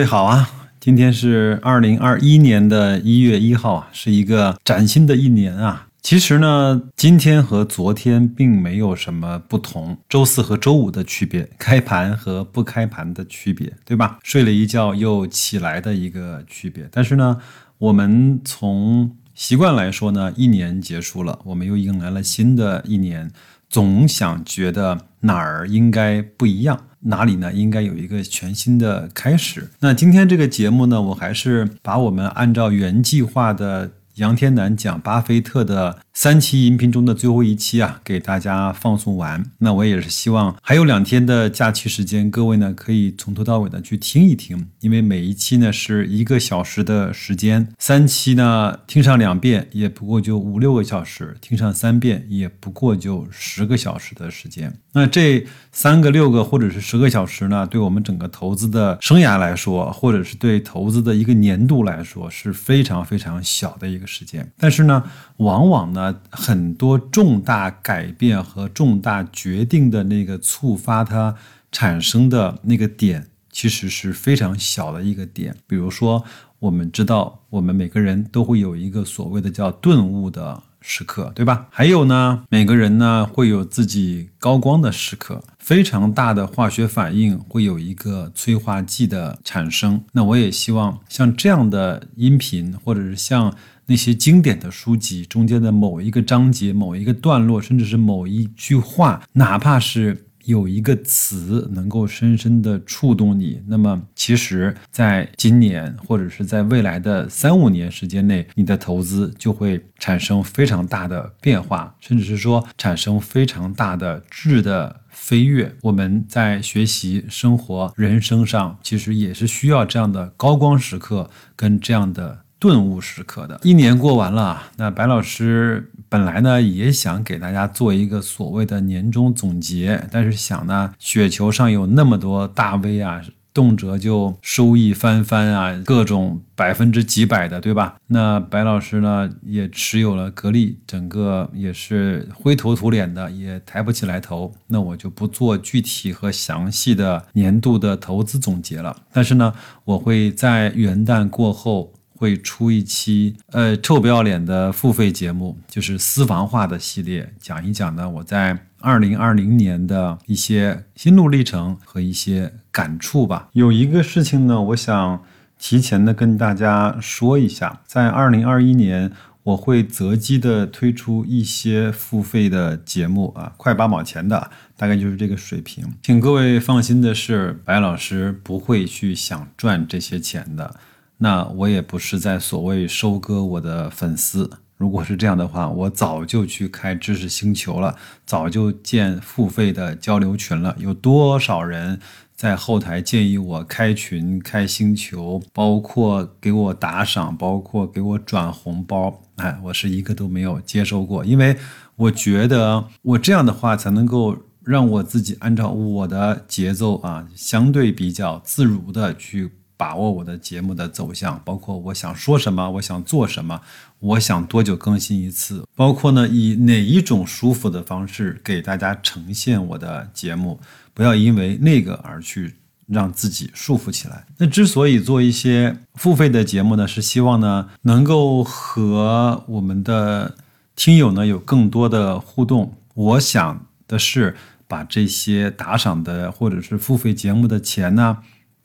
各位好啊，今天是二零二一年的一月一号啊，是一个崭新的一年啊。其实呢，今天和昨天并没有什么不同，周四和周五的区别，开盘和不开盘的区别，对吧？睡了一觉又起来的一个区别。但是呢，我们从习惯来说呢，一年结束了，我们又迎来了新的一年，总想觉得哪儿应该不一样，哪里呢应该有一个全新的开始。那今天这个节目呢，我还是把我们按照原计划的。杨天南讲巴菲特的三期音频中的最后一期啊，给大家放送完。那我也是希望还有两天的假期时间，各位呢可以从头到尾的去听一听，因为每一期呢是一个小时的时间，三期呢听上两遍也不过就五六个小时，听上三遍也不过就十个小时的时间。那这三个、六个或者是十个小时呢，对我们整个投资的生涯来说，或者是对投资的一个年度来说，是非常非常小的一个。时间，但是呢，往往呢，很多重大改变和重大决定的那个触发它产生的那个点，其实是非常小的一个点。比如说，我们知道，我们每个人都会有一个所谓的叫顿悟的。时刻，对吧？还有呢，每个人呢会有自己高光的时刻，非常大的化学反应会有一个催化剂的产生。那我也希望像这样的音频，或者是像那些经典的书籍中间的某一个章节、某一个段落，甚至是某一句话，哪怕是。有一个词能够深深的触动你，那么其实，在今年或者是在未来的三五年时间内，你的投资就会产生非常大的变化，甚至是说产生非常大的质的飞跃。我们在学习、生活、人生上，其实也是需要这样的高光时刻跟这样的。顿悟时刻的一年过完了，那白老师本来呢也想给大家做一个所谓的年终总结，但是想呢，雪球上有那么多大 V 啊，动辄就收益翻番啊，各种百分之几百的，对吧？那白老师呢也持有了格力，整个也是灰头土脸的，也抬不起来头。那我就不做具体和详细的年度的投资总结了，但是呢，我会在元旦过后。会出一期呃臭不要脸的付费节目，就是私房话的系列，讲一讲呢我在二零二零年的一些心路历程和一些感触吧。有一个事情呢，我想提前的跟大家说一下，在二零二一年我会择机的推出一些付费的节目啊，快八毛钱的，大概就是这个水平。请各位放心的是，白老师不会去想赚这些钱的。那我也不是在所谓收割我的粉丝，如果是这样的话，我早就去开知识星球了，早就建付费的交流群了。有多少人在后台建议我开群、开星球，包括给我打赏，包括给我转红包，哎，我是一个都没有接收过，因为我觉得我这样的话才能够让我自己按照我的节奏啊，相对比较自如的去。把握我的节目的走向，包括我想说什么，我想做什么，我想多久更新一次，包括呢以哪一种舒服的方式给大家呈现我的节目，不要因为那个而去让自己束缚起来。那之所以做一些付费的节目呢，是希望呢能够和我们的听友呢有更多的互动。我想的是把这些打赏的或者是付费节目的钱呢。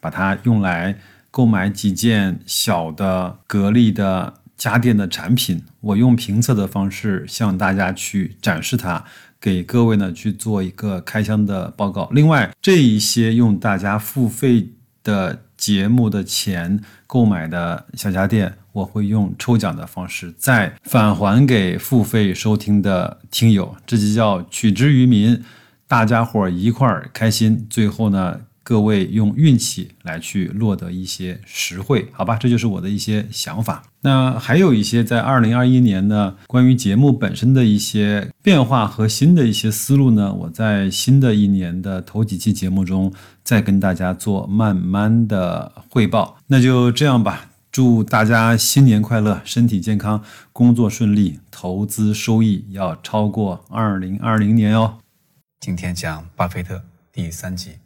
把它用来购买几件小的格力的家电的产品，我用评测的方式向大家去展示它，给各位呢去做一个开箱的报告。另外，这一些用大家付费的节目的钱购买的小家电，我会用抽奖的方式再返还给付费收听的听友，这就叫取之于民，大家伙儿一块儿开心。最后呢。各位用运气来去落得一些实惠，好吧，这就是我的一些想法。那还有一些在二零二一年呢，关于节目本身的一些变化和新的一些思路呢，我在新的一年的头几期节目中再跟大家做慢慢的汇报。那就这样吧，祝大家新年快乐，身体健康，工作顺利，投资收益要超过二零二零年哦。今天讲巴菲特第三集。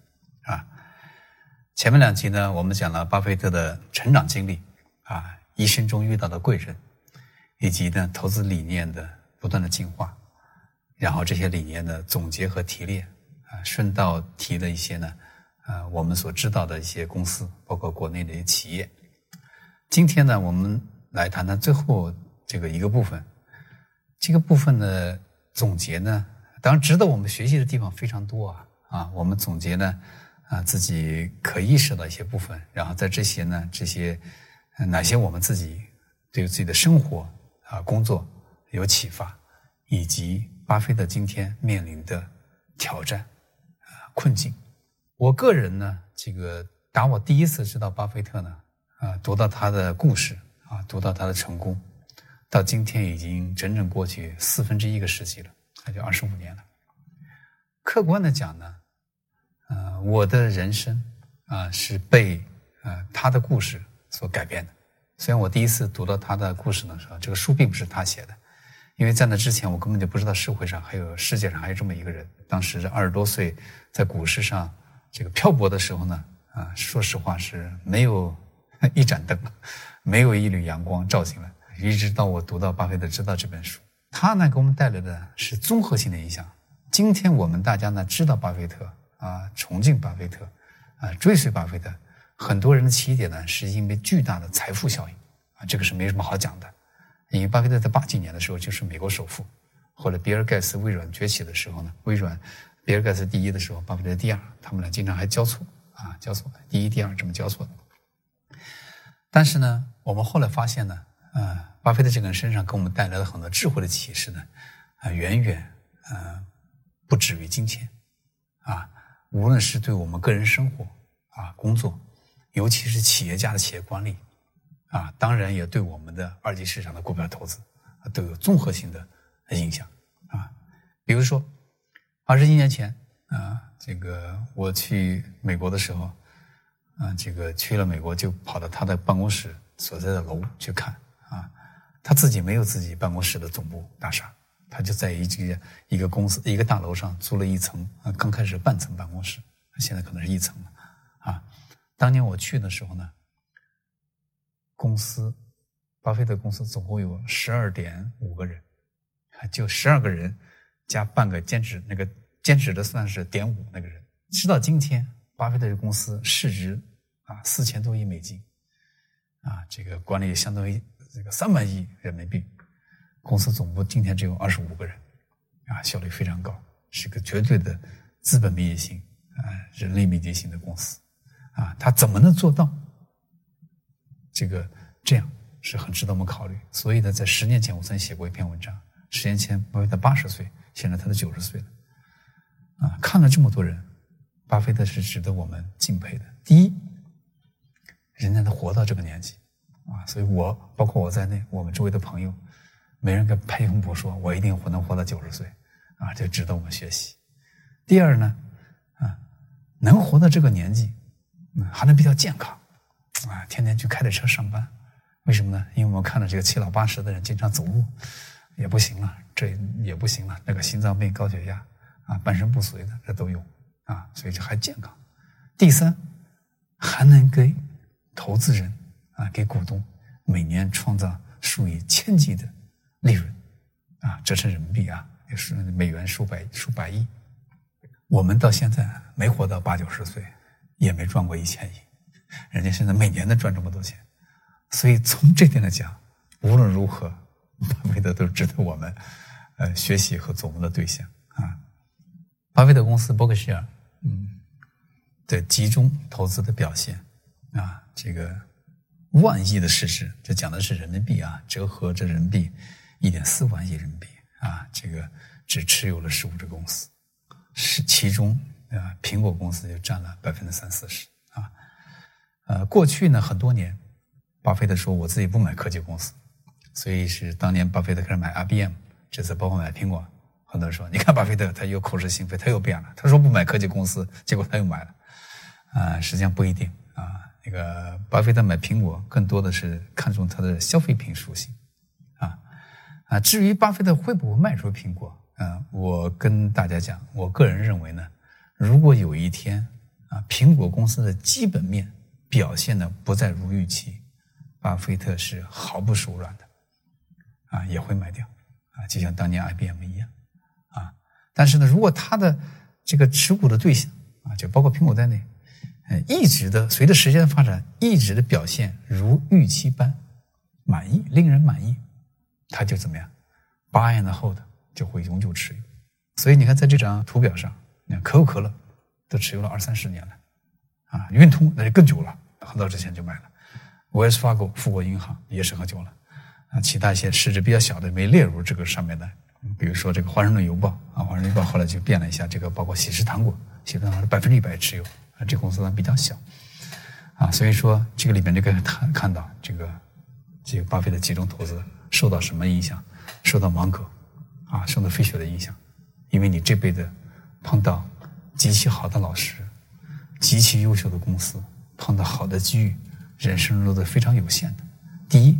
前面两集呢，我们讲了巴菲特的成长经历啊，一生中遇到的贵人，以及呢投资理念的不断的进化，然后这些理念的总结和提炼啊，顺道提了一些呢，呃，我们所知道的一些公司，包括国内的一些企业。今天呢，我们来谈谈最后这个一个部分，这个部分的总结呢。当然，值得我们学习的地方非常多啊！啊，我们总结呢，啊，自己可意识到一些部分，然后在这些呢，这些哪些我们自己对自己的生活啊、工作有启发，以及巴菲特今天面临的挑战啊、困境。我个人呢，这个打我第一次知道巴菲特呢，啊，读到他的故事啊，读到他的成功，到今天已经整整过去四分之一个世纪了。那就二十五年了。客观的讲呢，呃，我的人生啊是被呃他的故事所改变的。虽然我第一次读到他的故事的时候，这个书并不是他写的，因为在那之前我根本就不知道社会上还有世界上还有这么一个人。当时二十多岁在股市上这个漂泊的时候呢，啊，说实话是没有一盏灯，没有一缕阳光照进来，一直到我读到巴菲特知道这本书。他呢，给我们带来的是综合性的影响。今天我们大家呢知道巴菲特啊，崇敬巴菲特啊，追随巴菲特。很多人的起点呢，是因为巨大的财富效应啊，这个是没什么好讲的。因为巴菲特在八几年的时候就是美国首富，后来比尔盖茨微软崛起的时候呢，微软比尔盖茨第一的时候，巴菲特第二，他们俩经常还交错啊，交错第一、第二这么交错的。但是呢，我们后来发现呢，啊。巴菲特这个人身上给我们带来了很多智慧的启示呢，啊，远远呃不止于金钱，啊，无论是对我们个人生活啊、工作，尤其是企业家的企业管理，啊，当然也对我们的二级市场的股票投资啊都有综合性的影响啊。比如说，二十一年前啊，这个我去美国的时候，啊，这个去了美国就跑到他的办公室所在的楼去看啊。他自己没有自己办公室的总部大厦，他就在一个一个公司一个大楼上租了一层，啊，刚开始半层办公室，现在可能是一层了，啊，当年我去的时候呢，公司，巴菲特公司总共有十二点五个人，就十二个人加半个兼职，那个兼职的算是点五那个人。直到今天，巴菲特的公司市值啊四千多亿美金，啊，这个管理相当于。这个三万亿人民币，公司总部今天只有二十五个人，啊，效率非常高，是个绝对的资本密集型啊，人类密集型的公司，啊，他怎么能做到这个这样，是很值得我们考虑。所以呢，在十年前我曾写过一篇文章，十年前巴菲特八十岁，现在他都九十岁了，啊，看了这么多人，巴菲特是值得我们敬佩的。第一，人家能活到这个年纪。啊，所以我包括我在内，我们周围的朋友，没人跟拍胸脯说，我一定活能活到九十岁，啊，这值得我们学习。第二呢，啊，能活到这个年纪，嗯还能比较健康，啊，天天去开着车上班，为什么呢？因为我们看到这个七老八十的人经常走路也不行了，这也不行了，那个心脏病、高血压啊，半身不遂的这都有，啊，所以这还健康。第三，还能给投资人。啊，给股东每年创造数以千计的利润，啊，折成人民币啊，也是美元数百数百亿。我们到现在没活到八九十岁，也没赚过一千亿，人家现在每年能赚这么多钱，所以从这点来讲，无论如何，巴菲特都是值得我们呃学习和琢磨的对象啊。巴菲特公司伯克希尔，嗯，的集中投资的表现啊，这个。万亿的市值，这讲的是人民币啊，折合这人民币一点四万亿人民币啊，这个只持有了十五只公司，是其中啊，苹果公司就占了百分之三四十啊。呃，过去呢很多年，巴菲特说我自己不买科技公司，所以是当年巴菲特开始买 IBM，这次包括买苹果，很多人说你看巴菲特他又口是心非，他又变了，他说不买科技公司，结果他又买了，啊，实际上不一定啊。那个巴菲特买苹果更多的是看中它的消费品属性，啊，至于巴菲特会不会卖出苹果，啊，我跟大家讲，我个人认为呢，如果有一天啊，苹果公司的基本面表现的不再如预期，巴菲特是毫不手软的，啊，也会卖掉，啊，就像当年 IBM 一样，啊，但是呢，如果他的这个持股的对象啊，就包括苹果在内，呃，一直的随着时间的发展，一直的表现如预期般满意，令人满意，他就怎么样，buy and hold 就会永久持有。所以你看，在这张图表上，你看可口可乐都持有了二三十年了，啊，运通那就更久了，很早之前就买了。Wells Fargo 富国银行也是很久了，啊，其他一些市值比较小的没列入这个上面的，比如说这个华盛顿邮报啊，华盛顿邮报后来就变了一下，这个包括喜事糖果，喜事糖果是百分之一百持有，啊，这公司呢比较小，啊，所以说这个里面这个看看到这个这个巴菲特集中投资受到什么影响？受到芒格啊，受到费雪的影响。因为你这辈子碰到极其好的老师、极其优秀的公司，碰到好的机遇，人生中都是非常有限的。第一，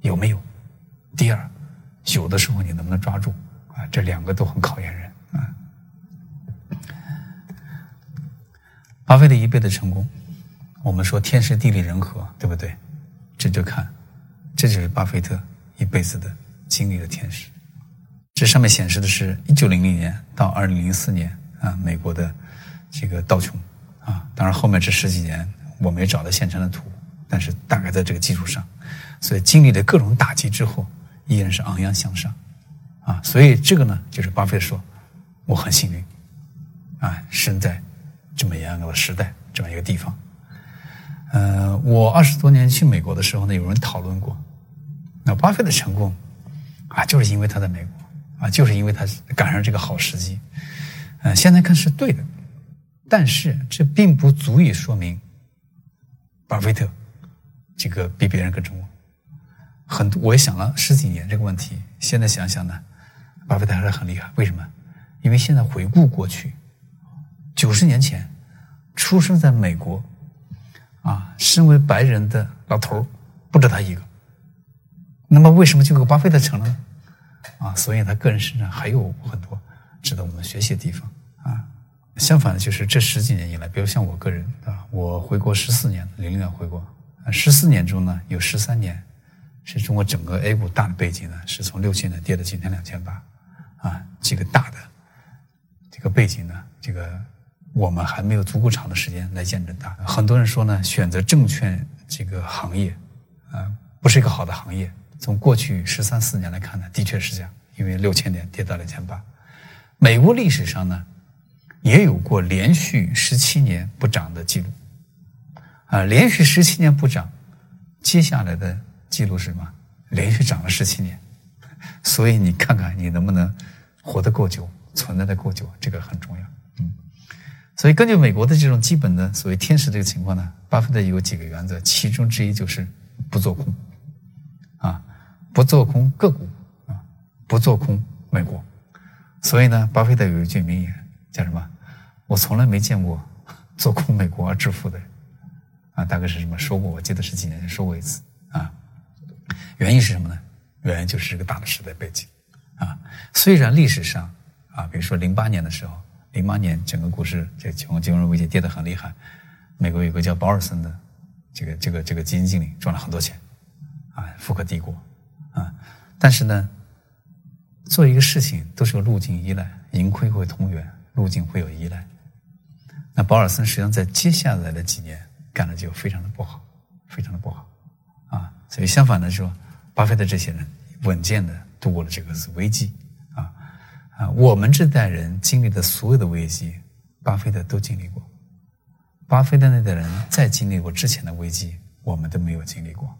有没有？第二，有的时候你能不能抓住？啊，这两个都很考验人啊。巴菲特一辈子成功，我们说天时地利人和，对不对？这就看，这就是巴菲特一辈子的经历的天使。这上面显示的是1900年到2004年啊，美国的这个道琼啊，当然后面这十几年我没找到现成的图，但是大概在这个基础上，所以经历了各种打击之后，依然是昂扬向上啊，所以这个呢，就是巴菲特说，我很幸运啊，生在这么样的时代，这么一个地方。呃，我二十多年去美国的时候呢，有人讨论过，那巴菲特成功啊，就是因为他在美国。啊，就是因为他赶上这个好时机，嗯，现在看是对的，但是这并不足以说明巴菲特这个比别人更成功。很多我也想了十几年这个问题，现在想想呢，巴菲特还是很厉害。为什么？因为现在回顾过去，九十年前出生在美国，啊，身为白人的老头不止他一个。那么为什么就个巴菲特成了呢？啊，所以他个人身上还有很多值得我们学习的地方啊。相反的，就是这十几年以来，比如像我个人啊，我回国十四年，零零年回国，十四年中呢，有十三年是中国整个 A 股大的背景呢，是从六千点跌到今天两千八，啊，这个大的这个背景呢，这个我们还没有足够长的时间来见证它。很多人说呢，选择证券这个行业啊，不是一个好的行业。从过去十三四年来看呢，的确是这样，因为六千点跌到两千八。美国历史上呢，也有过连续十七年不涨的记录，啊，连续十七年不涨，接下来的记录是什么？连续涨了十七年。所以你看看你能不能活得够久，存在的够久，这个很重要。嗯，所以根据美国的这种基本的所谓天使这个情况呢，巴菲特有几个原则，其中之一就是不做空。不做空个股啊，不做空美国，所以呢，巴菲特有一句名言叫什么？我从来没见过做空美国而致富的人啊，大概是什么说过？我记得是几年前说过一次啊。原因是什么呢？原因就是这个大的时代背景啊。虽然历史上啊，比如说零八年的时候，零八年整个股市这从金融危机跌得很厉害，美国有个叫保尔森的这个这个这个基金经理赚了很多钱。啊，富可敌国，啊，但是呢，做一个事情都是有路径依赖，盈亏会同源，路径会有依赖。那保尔森实际上在接下来的几年干的就非常的不好，非常的不好，啊，所以相反的说，巴菲特这些人稳健的度过了这个危机，啊啊，我们这代人经历的所有的危机，巴菲特都经历过，巴菲特那代人再经历过之前的危机，我们都没有经历过。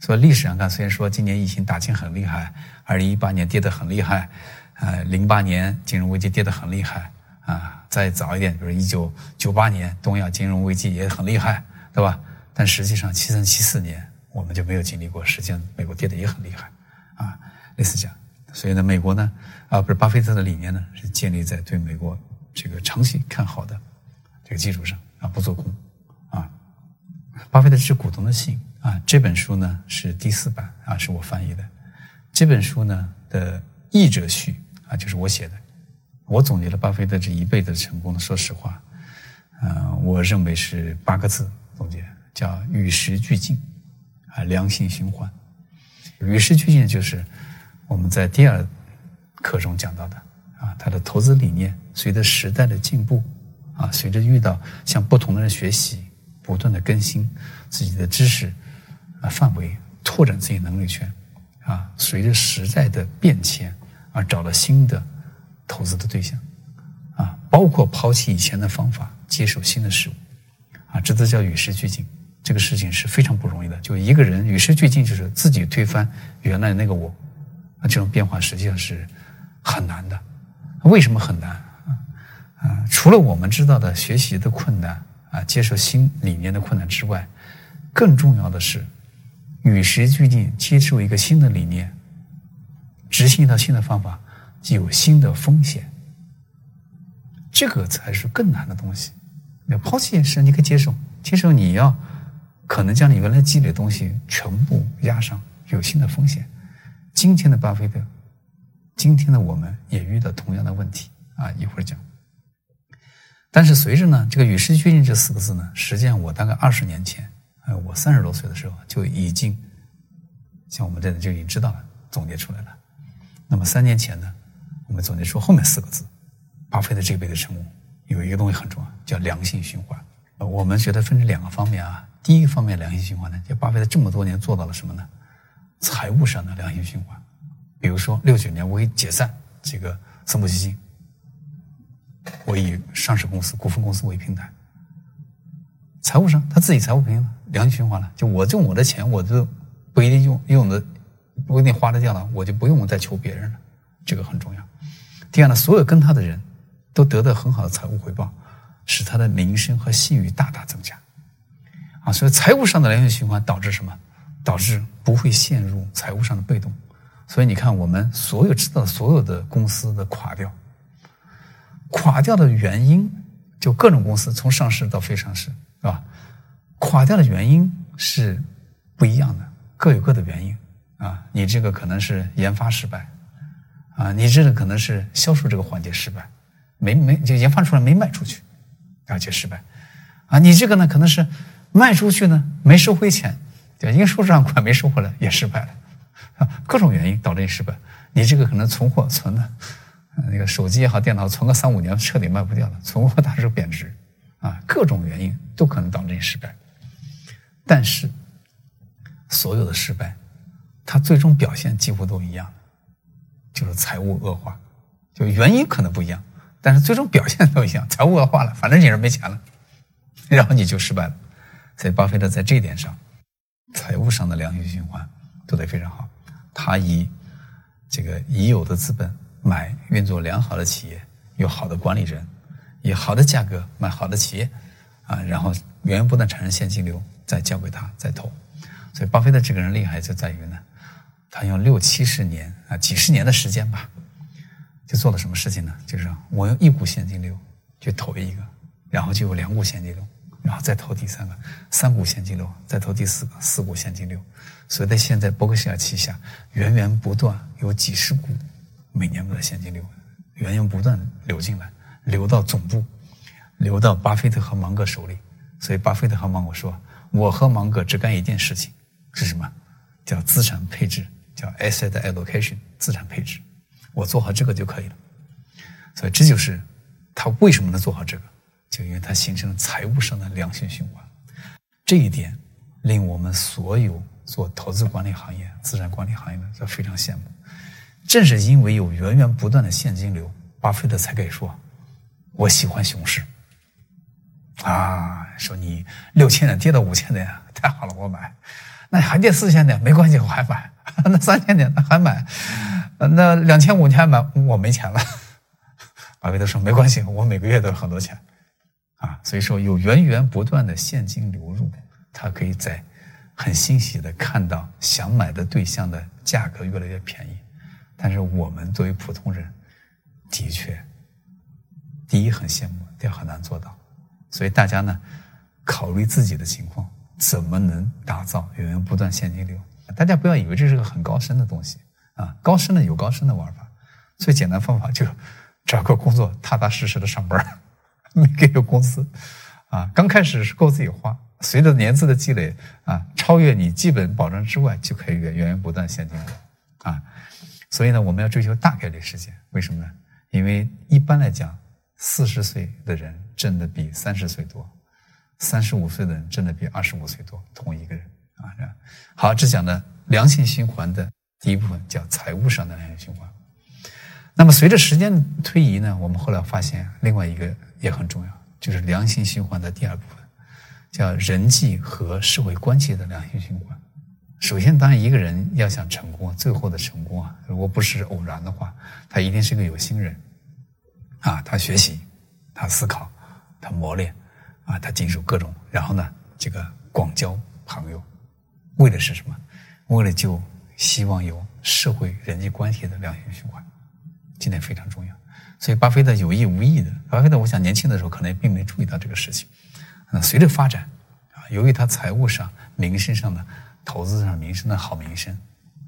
所以历史上看，虽然说今年疫情打击很厉害，二零一八年跌得很厉害，呃，零八年金融危机跌得很厉害，啊，再早一点，比如一九九八年东亚金融危机也很厉害，对吧？但实际上七三七四年我们就没有经历过，实际上美国跌得也很厉害，啊，类似这样。所以呢，美国呢，啊，不是巴菲特的理念呢，是建立在对美国这个长期看好的这个基础上，啊，不做空，啊，巴菲特是股东的信。啊，这本书呢是第四版啊，是我翻译的。这本书呢的译者序啊，就是我写的。我总结了巴菲特这一辈子成功的，说实话，嗯，我认为是八个字总结，叫与时俱进，啊，良性循环。与时俱进就是我们在第二课中讲到的啊，他的投资理念随着时代的进步啊，随着遇到向不同的人学习，不断的更新自己的知识啊范围，拓展自己能力圈啊，随着时代的变迁而找了新的投资的对象啊，包括抛弃以前的方法，接受新的事物啊，这都叫与时俱进。这个事情是非常不容易的，就一个人与时俱进，就是自己推翻原来那个我，啊这种变化实际上是很难的。为什么很难？啊，除了我们知道的学习的困难啊，接受新理念的困难之外，更重要的是与时俱进，接受一个新的理念，执行一套新的方法，就有新的风险。这个才是更难的东西。要抛弃是你可以接受，接受你要。可能将你原来积累的东西全部压上，有新的风险。今天的巴菲特，今天的我们也遇到同样的问题啊，一会儿讲。但是随着呢，这个与时俱进这四个字呢，实际上我大概二十年前，呃，我三十多岁的时候就已经，像我们这里就已经知道了，总结出来了。那么三年前呢，我们总结出后面四个字，巴菲特这一辈子成功有一个东西很重要，叫良性循环。我们觉得分成两个方面啊。第一个方面良性循环呢，就巴菲特这么多年做到了什么呢？财务上的良性循环，比如说六九年我已解散这个私募基金，我以上市公司、股份公司为平台，财务上他自己财务平了，良性循环了。就我挣我的钱，我就不一定用用的，不一定花得掉了，我就不用再求别人了，这个很重要。第二呢，所有跟他的人都得到很好的财务回报，使他的名声和信誉大大增加。啊，所以财务上的良性循环导致什么？导致不会陷入财务上的被动。所以你看，我们所有知道所有的公司的垮掉，垮掉的原因就各种公司从上市到非上市，是吧？垮掉的原因是不一样的，各有各的原因。啊，你这个可能是研发失败，啊，你这个可能是销售这个环节失败，没没就研发出来没卖出去，而且失败。啊，你这个呢可能是。卖出去呢，没收回钱，对应收账款没收回来，也失败了，啊，各种原因导致你失败。你这个可能存货存的，那个手机也好，电脑存个三五年彻底卖不掉了，存货大致贬值，啊，各种原因都可能导致你失败。但是，所有的失败，它最终表现几乎都一样，就是财务恶化，就原因可能不一样，但是最终表现都一样，财务恶化了，反正你是没钱了，然后你就失败了。所以，巴菲特在这一点上，财务上的良性循环做得非常好。他以这个已有的资本买运作良好的企业，有好的管理人，以好的价格买好的企业，啊，然后源源不断产生现金流，再交给他再投。所以，巴菲特这个人厉害就在于呢，他用六七十年啊几十年的时间吧，就做了什么事情呢？就是我用一股现金流去投一个，然后就有两股现金流。然后再投第三个三股现金流，再投第四个四股现金流，所以在现在伯克希尔旗下源源不断有几十股每年的现金流源源不断流进来，流到总部，流到巴菲特和芒格手里。所以巴菲特和芒格说：“我和芒格只干一件事情，是什么？叫资产配置，叫 asset allocation，资产配置。我做好这个就可以了。所以这就是他为什么能做好这个。”就因为他形成了财务上的良性循环，这一点令我们所有做投资管理行业、资产管理行业的都非常羡慕。正是因为有源源不断的现金流，巴菲特才可以说：“我喜欢熊市。”啊，说你六千点跌到五千点，太好了，我买；那还跌四千点，没关系，我还买；那三千点，那还买；那两千五你还买，我没钱了。巴菲特说：“没关系，我每个月都有很多钱。”啊，所以说有源源不断的现金流入，他可以在很欣喜的看到想买的对象的价格越来越便宜。但是我们作为普通人，的确，第一很羡慕，第二很难做到。所以大家呢，考虑自己的情况，怎么能打造源源不断现金流？大家不要以为这是个很高深的东西啊，高深的有高深的玩法。最简单方法就找个工作，踏踏实实的上班。没给有工资，啊，刚开始是够自己花，随着年资的积累啊，超越你基本保障之外，就可以源源源不断现金流啊。所以呢，我们要追求大概率事件，为什么呢？因为一般来讲，四十岁的人挣的比三十岁多，三十五岁的人挣的比二十五岁多，同一个人啊。这样好，这讲的良性循环的第一部分叫财务上的良性循环。那么随着时间推移呢，我们后来发现另外一个也很重要，就是良性循环的第二部分，叫人际和社会关系的良性循环。首先，当然一个人要想成功，最后的成功啊，如果不是偶然的话，他一定是个有心人，啊，他学习，他思考，他磨练，啊，他经受各种，然后呢，这个广交朋友，为的是什么？为了就希望有社会人际关系的良性循环，这点非常重要。所以，巴菲特有意无意的，巴菲特我想年轻的时候可能也并没注意到这个事情，那随着发展，啊，由于他财务上、名声上的。投资上名声的好名声，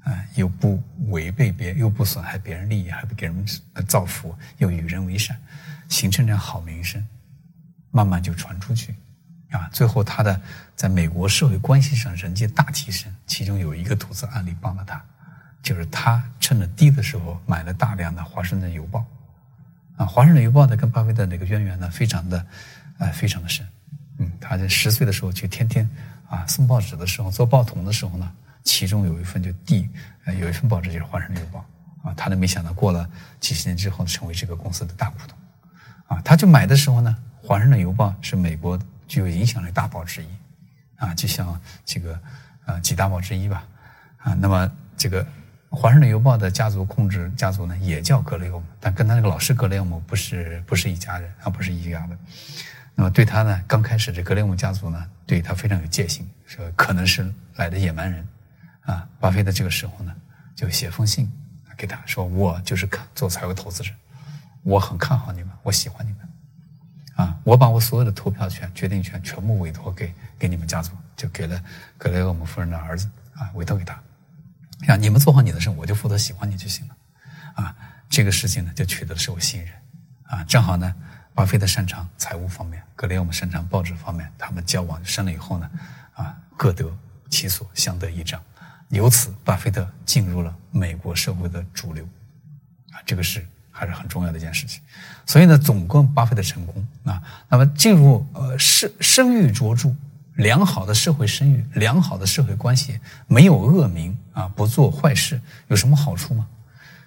啊，又不违背别，又不损害别人利益，还不给人造福，又与人为善，形成这样好名声，慢慢就传出去，啊，最后他的在美国社会关系上人际大提升。其中有一个投资案例帮了他，就是他趁着低的时候买了大量的《华盛顿邮报》，啊，《华盛顿邮报》呢跟巴菲特那个渊源呢，非常的，呃，非常的深，嗯，他在十岁的时候就天天。啊，送报纸的时候，做报童的时候呢，其中有一份就递，有一份报纸就是《华盛顿邮报》啊，他都没想到过了几十年之后成为这个公司的大股东，啊，他就买的时候呢，《华盛顿邮报》是美国具有影响力大报之一，啊，就像这个呃几大报之一吧，啊，那么这个《华盛顿邮报》的家族控制家族呢，也叫格雷厄姆，但跟他那个老师格雷厄姆不是不是一家人，啊，不是一家的。那么对他呢，刚开始这格雷厄姆家族呢，对他非常有戒心，说可能是来的野蛮人，啊，巴菲特这个时候呢，就写封信给他说，我就是看做财务投资者，我很看好你们，我喜欢你们，啊，我把我所有的投票权、决定权全部委托给给你们家族，就给了格雷厄姆夫人的儿子，啊，委托给他，啊，你们做好你的事，我就负责喜欢你就行了，啊，这个事情呢，就取得了社会信任，啊，正好呢。巴菲特擅长财务方面，格雷厄姆擅长报纸方面，他们交往深了以后呢，啊，各得其所，相得益彰。由此，巴菲特进入了美国社会的主流，啊，这个是还是很重要的一件事情。所以呢，总共巴菲特成功啊，那么进入呃声声誉卓著，良好的社会声誉，良好的社会关系，没有恶名啊，不做坏事，有什么好处吗？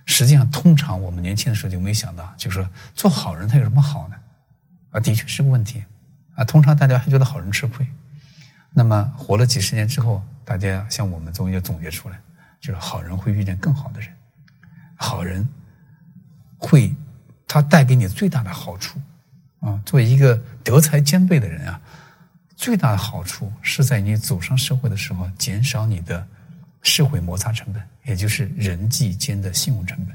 实际上，通常我们年轻的时候就没想到，就是说做好人他有什么好呢？啊，的确是个问题。啊，通常大家还觉得好人吃亏。那么活了几十年之后，大家像我们终于总结出来，就是好人会遇见更好的人，好人会他带给你最大的好处。啊，作为一个德才兼备的人啊，最大的好处是在你走上社会的时候，减少你的社会摩擦成本。也就是人际间的信用成本，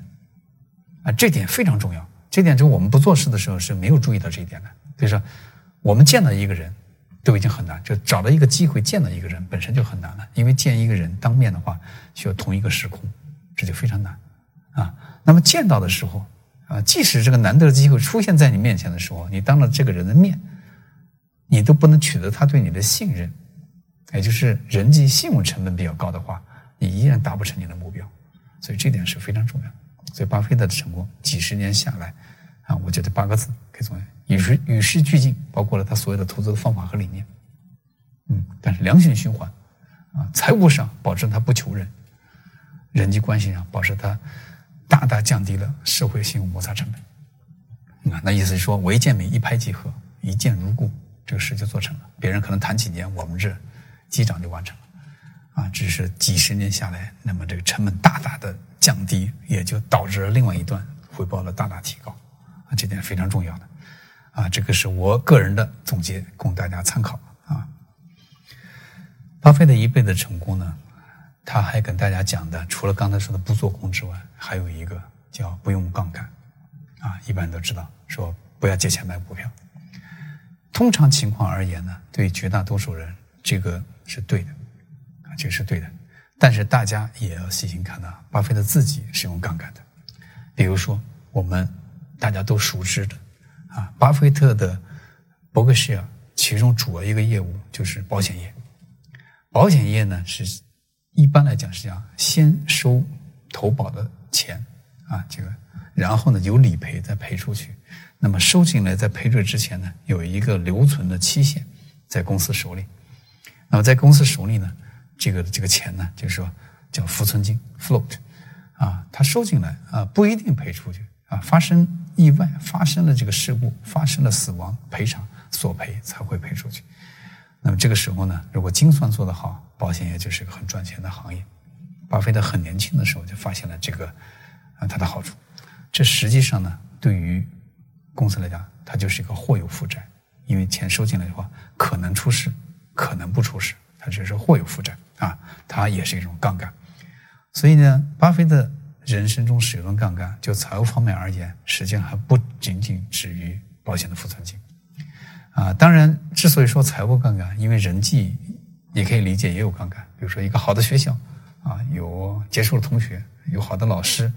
啊，这点非常重要。这点就我们不做事的时候是没有注意到这一点的。所以说，我们见到一个人，都已经很难，就找到一个机会见到一个人本身就很难了。因为见一个人当面的话，需要同一个时空，这就非常难啊。那么见到的时候，啊，即使这个难得的机会出现在你面前的时候，你当着这个人的面，你都不能取得他对你的信任，也就是人际信用成本比较高的话。你依然达不成你的目标，所以这点是非常重要。所以巴菲特的成功几十年下来，啊，我觉得八个字可以总结：与时与时俱进，包括了他所有的投资的方法和理念。嗯，但是良性循环，啊，财务上保证他不求人，人际关系上保持他大大降低了社会信用摩擦成本。啊，那意思是说，我一见面一拍即合，一见如故，这个事就做成了。别人可能谈几年，我们这击掌就完成了。啊，只是几十年下来，那么这个成本大大的降低，也就导致了另外一段回报的大大提高，啊，这点非常重要的，啊，这个是我个人的总结，供大家参考啊。巴菲特一辈子成功呢，他还跟大家讲的，除了刚才说的不做空之外，还有一个叫不用杠杆，啊，一般都知道，说不要借钱买股票。通常情况而言呢，对绝大多数人，这个是对的啊。这个是对的，但是大家也要细心看到，巴菲特自己是用杠杆的。比如说，我们大家都熟知的啊，巴菲特的伯克希尔其中主要一个业务就是保险业。保险业呢是一般来讲是这样，先收投保的钱啊，这个，然后呢有理赔再赔出去。那么收进来在赔税之前呢，有一个留存的期限在公司手里。那么在公司手里呢，这个这个钱呢，就是说叫浮存金 （float） 啊，它收进来啊不一定赔出去啊，发生意外、发生了这个事故、发生了死亡，赔偿索赔才会赔出去。那么这个时候呢，如果精算做得好，保险业就是一个很赚钱的行业。巴菲特很年轻的时候就发现了这个啊它的好处。这实际上呢，对于公司来讲，它就是一个或有负债，因为钱收进来的话，可能出事，可能不出事，它只是或有负债啊，它也是一种杠杆。所以呢，巴菲特人生中使用杠杆，就财务方面而言，实际上还不仅仅止于保险的浮存金啊。当然，之所以说财务杠杆，因为人际也可以理解也有杠杆，比如说一个好的学校啊，有杰出的同学，有好的老师。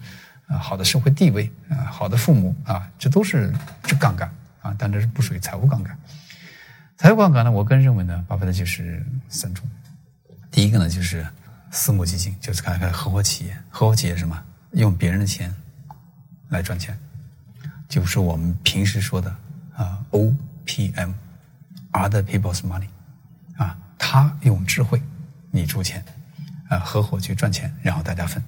啊，好的社会地位啊，好的父母啊，这都是这杠杆啊，但这是不属于财务杠杆。财务杠杆呢，我个人认为呢，巴菲特就是三种。第一个呢，就是私募基金，就是看看合伙企业，合伙企业什么，用别人的钱来赚钱，就是我们平时说的啊，OPM，Other People's Money，啊，他用智慧，你出钱，啊，合伙去赚钱，然后大家分。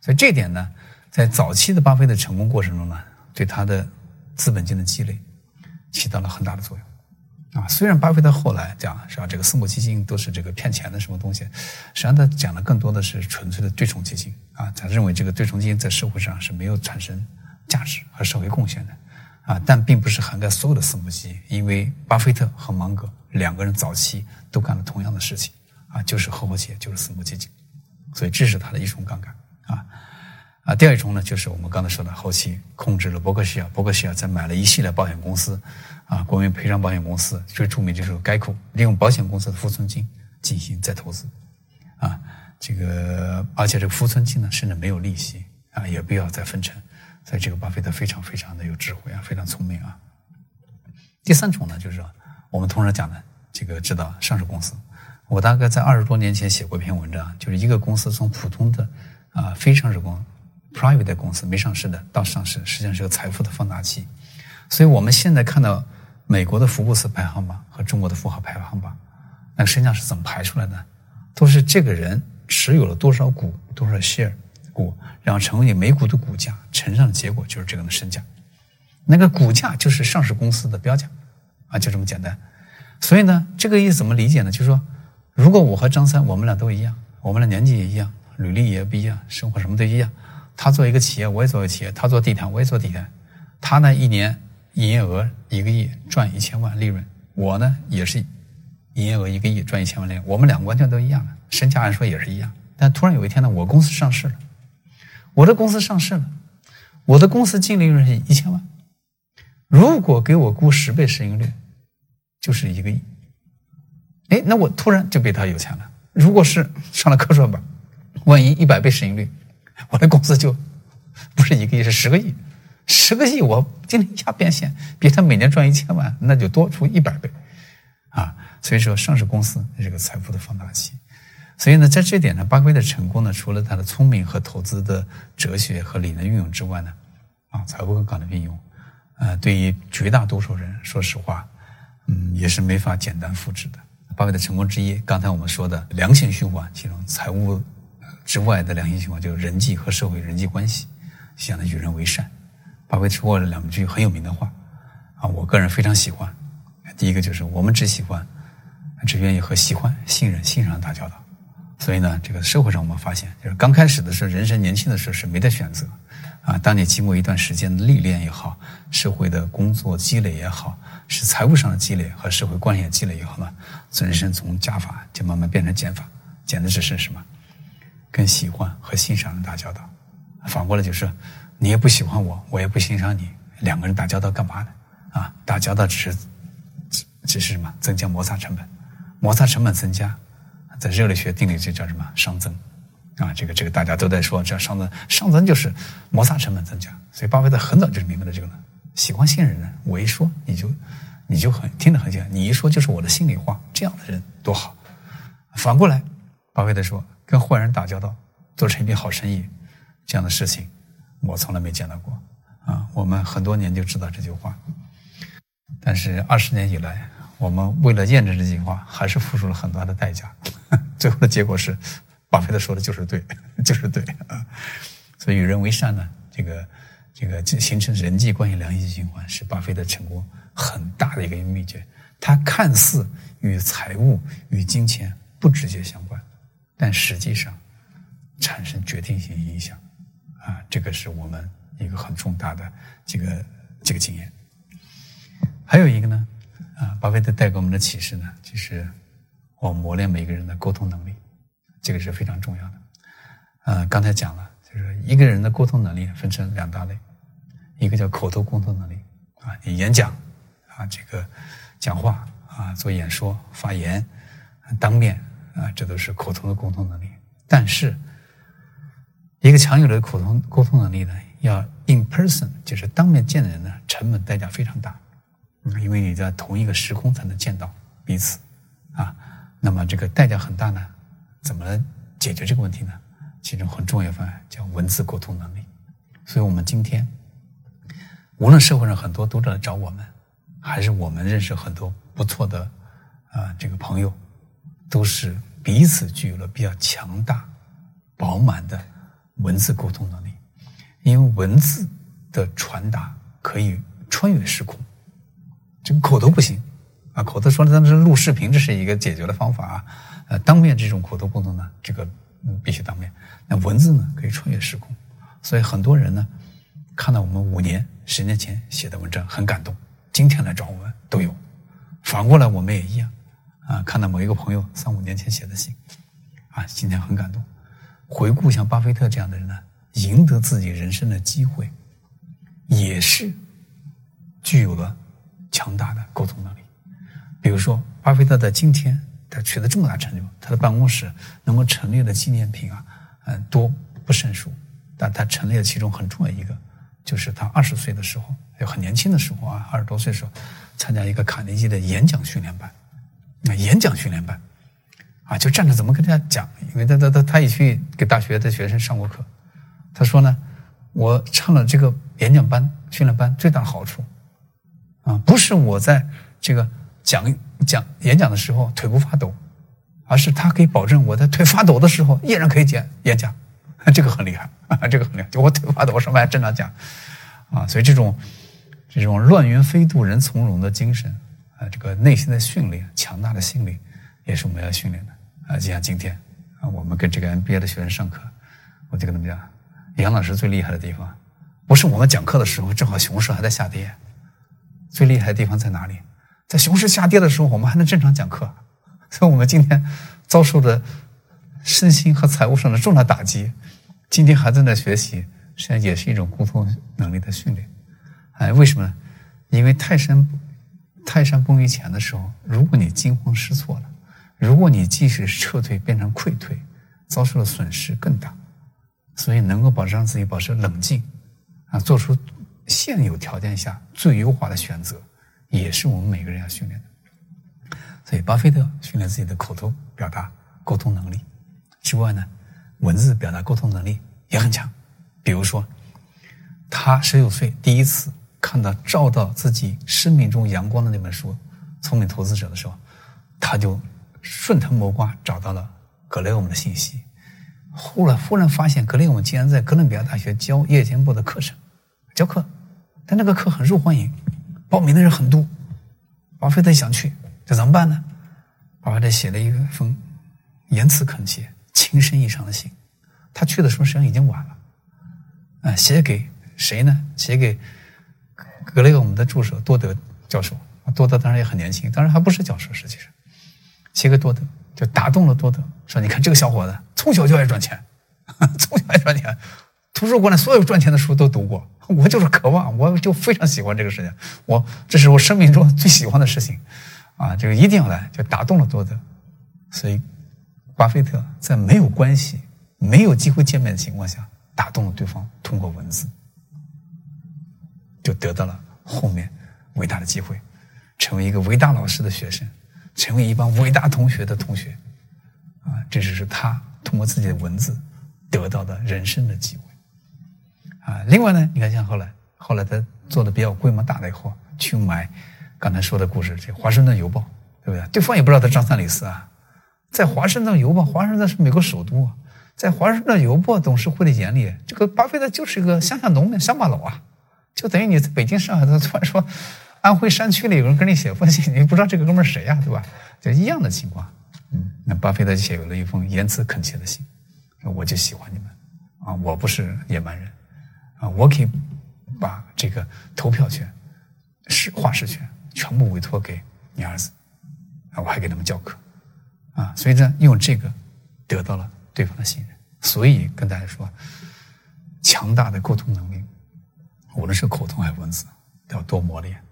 所以这点呢。在早期的巴菲特成功过程中呢，对他的资本金的积累起到了很大的作用，啊，虽然巴菲特后来讲是吧，这个私募基金都是这个骗钱的什么东西，实际上他讲的更多的是纯粹的对冲基金啊，他认为这个对冲基金在社会上是没有产生价值和社会贡献的，啊，但并不是涵盖所有的私募基金，因为巴菲特和芒格两个人早期都干了同样的事情，啊，就是合伙企业，就是私募基金，所以这是他的一重杠杆啊。啊，第二种呢，就是我们刚才说的，后期控制了伯克希尔，伯克希尔再买了一系列保险公司，啊，国民赔偿保险公司最著名就是该库，利用保险公司的浮存金进行再投资，啊，这个而且这个浮存金呢，甚至没有利息，啊，也不要再分成，所以这个巴菲特非常非常的有智慧啊，非常聪明啊。第三种呢，就是说我们通常讲的这个知道上市公司，我大概在二十多年前写过一篇文章，就是一个公司从普通的啊非上市公司。Private 公司没上市的到上市，实际上是个财富的放大器。所以我们现在看到美国的福布斯排行榜和中国的富豪排行榜，那个身价是怎么排出来的？都是这个人持有了多少股、多少 share 股，然后乘以每股的股价乘上的结果就是这个的身价。那个股价就是上市公司的标价啊，就这么简单。所以呢，这个意思怎么理解呢？就是说，如果我和张三我们俩都一样，我们的年纪也一样，履历也不一样，生活什么都一样。他做一个企业，我也做一个企业；他做地毯，我也做地毯。他呢，一年营业额一个亿，赚一千万利润；我呢，也是营业额一个亿，赚一千万利润。我们两个完全都一样的，身价按说也是一样。但突然有一天呢，我公司上市了，我的公司上市了，我的公司净利润是一千万。如果给我估十倍市盈率，就是一个亿。哎，那我突然就比他有钱了。如果是上了科创板，万一一百倍市盈率？我的公司就不是一个亿，是十个亿，十个亿，我今天一下变现，比他每年赚一千万，那就多出一百倍，啊，所以说上市公司是个财富的放大器。所以呢，在这点呢，巴菲特成功呢，除了他的聪明和投资的哲学和理论运用之外呢，啊，财务杠杆的运用，呃，对于绝大多数人，说实话，嗯，也是没法简单复制的。巴菲特成功之一，刚才我们说的良性循环，其中财务。之外的良性循环就是人际和社会人际关系，想的与人为善。巴菲特说过两句很有名的话，啊，我个人非常喜欢。第一个就是我们只喜欢，只愿意和喜欢、信任、欣赏打交道。所以呢，这个社会上我们发现，就是刚开始的时候，人生年轻的时候是没得选择，啊，当你经过一段时间的历练也好，社会的工作积累也好，是财务上的积累和社会关系积累以后呢，人生从加法就慢慢变成减法，减的只是什么？跟喜欢和欣赏人打交道，反过来就是，你也不喜欢我，我也不欣赏你，两个人打交道干嘛呢？啊，打交道只是，只是什么？增加摩擦成本，摩擦成本增加，在热力学定理就叫什么？熵增，啊，这个这个大家都在说，这熵增，熵增就是摩擦成本增加。所以巴菲特很早就明白了这个呢。喜欢信任人，我一说你就，你就很听得很清，你一说就是我的心里话，这样的人多好。反过来，巴菲特说，跟坏人打交道，做成一笔好生意，这样的事情，我从来没见到过。啊，我们很多年就知道这句话，但是二十年以来，我们为了验证这句话，还是付出了很大的代价。最后的结果是，巴菲特说的就是对，就是对啊。所以与人为善呢，这个这个形成人际关系良性循环，是巴菲特成功很大的一个秘诀。他看似与财务与金钱不直接相关，但实际上产生决定性影响啊，这个是我们。一个很重大的这个这个经验，还有一个呢，啊，巴菲特带给我们的启示呢，就是我们磨练每个人的沟通能力，这个是非常重要的。呃，刚才讲了，就是一个人的沟通能力分成两大类，一个叫口头沟通能力，啊，你演讲啊，这个讲话啊，做演说、发言、当面啊，这都是口头的沟通能力。但是，一个强有力的口头沟通能力呢？要 in person，就是当面见的人呢，成本代价非常大，因为你在同一个时空才能见到彼此，啊，那么这个代价很大呢。怎么解决这个问题呢？其中很重要方案叫文字沟通能力。所以我们今天，无论社会上很多读者来找我们，还是我们认识很多不错的啊这个朋友，都是彼此具有了比较强大、饱满的文字沟通能力。因为文字的传达可以穿越时空，这个口头不行啊！口头说的，但是录视频这是一个解决的方法啊。呃，当面这种口头沟通呢，这个必须当面。那文字呢，可以穿越时空，所以很多人呢，看到我们五年、十年前写的文章很感动，今天来找我们都有。反过来我们也一样啊，看到某一个朋友三五年前写的信，啊，今天很感动。回顾像巴菲特这样的人呢。赢得自己人生的机会，也是具有了强大的沟通能力。比如说，巴菲特在今天他取得这么大成就，他的办公室能够陈列的纪念品啊，嗯，多不胜数。但他陈列的其中很重要一个，就是他二十岁的时候，就很年轻的时候啊，二十多岁时候，参加一个卡内基的演讲训练班。那演讲训练班啊，就站着怎么跟大家讲？因为他他他他也去给大学的学生上过课。他说呢，我上了这个演讲班、训练班，最大的好处，啊，不是我在这个讲讲演讲的时候腿不发抖，而是他可以保证我在腿发抖的时候依然可以讲演讲，这个很厉害，这个很厉害。就我腿发抖，我上面还正常讲，啊，所以这种这种乱云飞渡人从容的精神，啊，这个内心的训练、强大的心理，也是我们要训练的啊。就像今天啊，我们跟这个 MBA 的学生上课，我就跟他们讲。杨老师最厉害的地方，不是我们讲课的时候正好熊市还在下跌，最厉害的地方在哪里？在熊市下跌的时候，我们还能正常讲课。所以我们今天遭受的身心和财务上的重大打击，今天还在那学习，实际上也是一种沟通能力的训练。哎，为什么呢？因为泰山泰山崩于前的时候，如果你惊慌失措了，如果你即使撤退变成溃退，遭受的损失更大。所以，能够保证自己保持冷静，啊，做出现有条件下最优化的选择，也是我们每个人要训练的。所以，巴菲特训练自己的口头表达沟通能力之外呢，文字表达沟通能力也很强。比如说，他十九岁第一次看到照到自己生命中阳光的那本书《聪明投资者》的时候，他就顺藤摸瓜找到了格雷厄姆的信息。后来忽然发现，格雷厄姆竟然在哥伦比亚大学教夜间部的课程，教课，但那个课很受欢迎，报名的人很多。巴菲特想去，这怎么办呢？巴菲特写了一封言辞恳切、情深意长的信。他去的时候实际上已经晚了，啊，写给谁呢？写给格雷厄姆的助手多德教授。多德当然也很年轻，当然还不是教授，实际上写给多德。就打动了多德，说：“你看这个小伙子从小就爱赚钱，从小爱赚钱，图书馆里所有赚钱的书都读过。我就是渴望，我就非常喜欢这个事情，我这是我生命中最喜欢的事情，啊，这个一定要来。”就打动了多德，所以巴菲特在没有关系、没有机会见面的情况下，打动了对方，通过文字，就得到了后面伟大的机会。成为一个伟大老师的学生，成为一帮伟大同学的同学，啊，这只是他通过自己的文字得到的人生的机会。啊，另外呢，你看像后来，后来他做的比较规模大了以后，去买刚才说的故事，这《华盛顿邮报》，对不对？对方也不知道他张三李四啊，在《华盛顿邮报》，华盛顿是美国首都啊，在《华盛顿邮报》董事会的眼里，这个巴菲特就是一个乡下农民、乡巴佬啊，就等于你在北京、上海，他突然说安徽山区里有人跟你写封信，你不知道这个哥们谁呀，对吧？就一样的情况。嗯，那巴菲特就写了一封言辞恳切的信，我就喜欢你们啊，我不是野蛮人。啊，我可以把这个投票权、是话事权全部委托给你儿子，啊，我还给他们教课，啊，所以呢，用这个得到了对方的信任。所以跟大家说，强大的沟通能力，无论是口头还是文字，都要多磨练。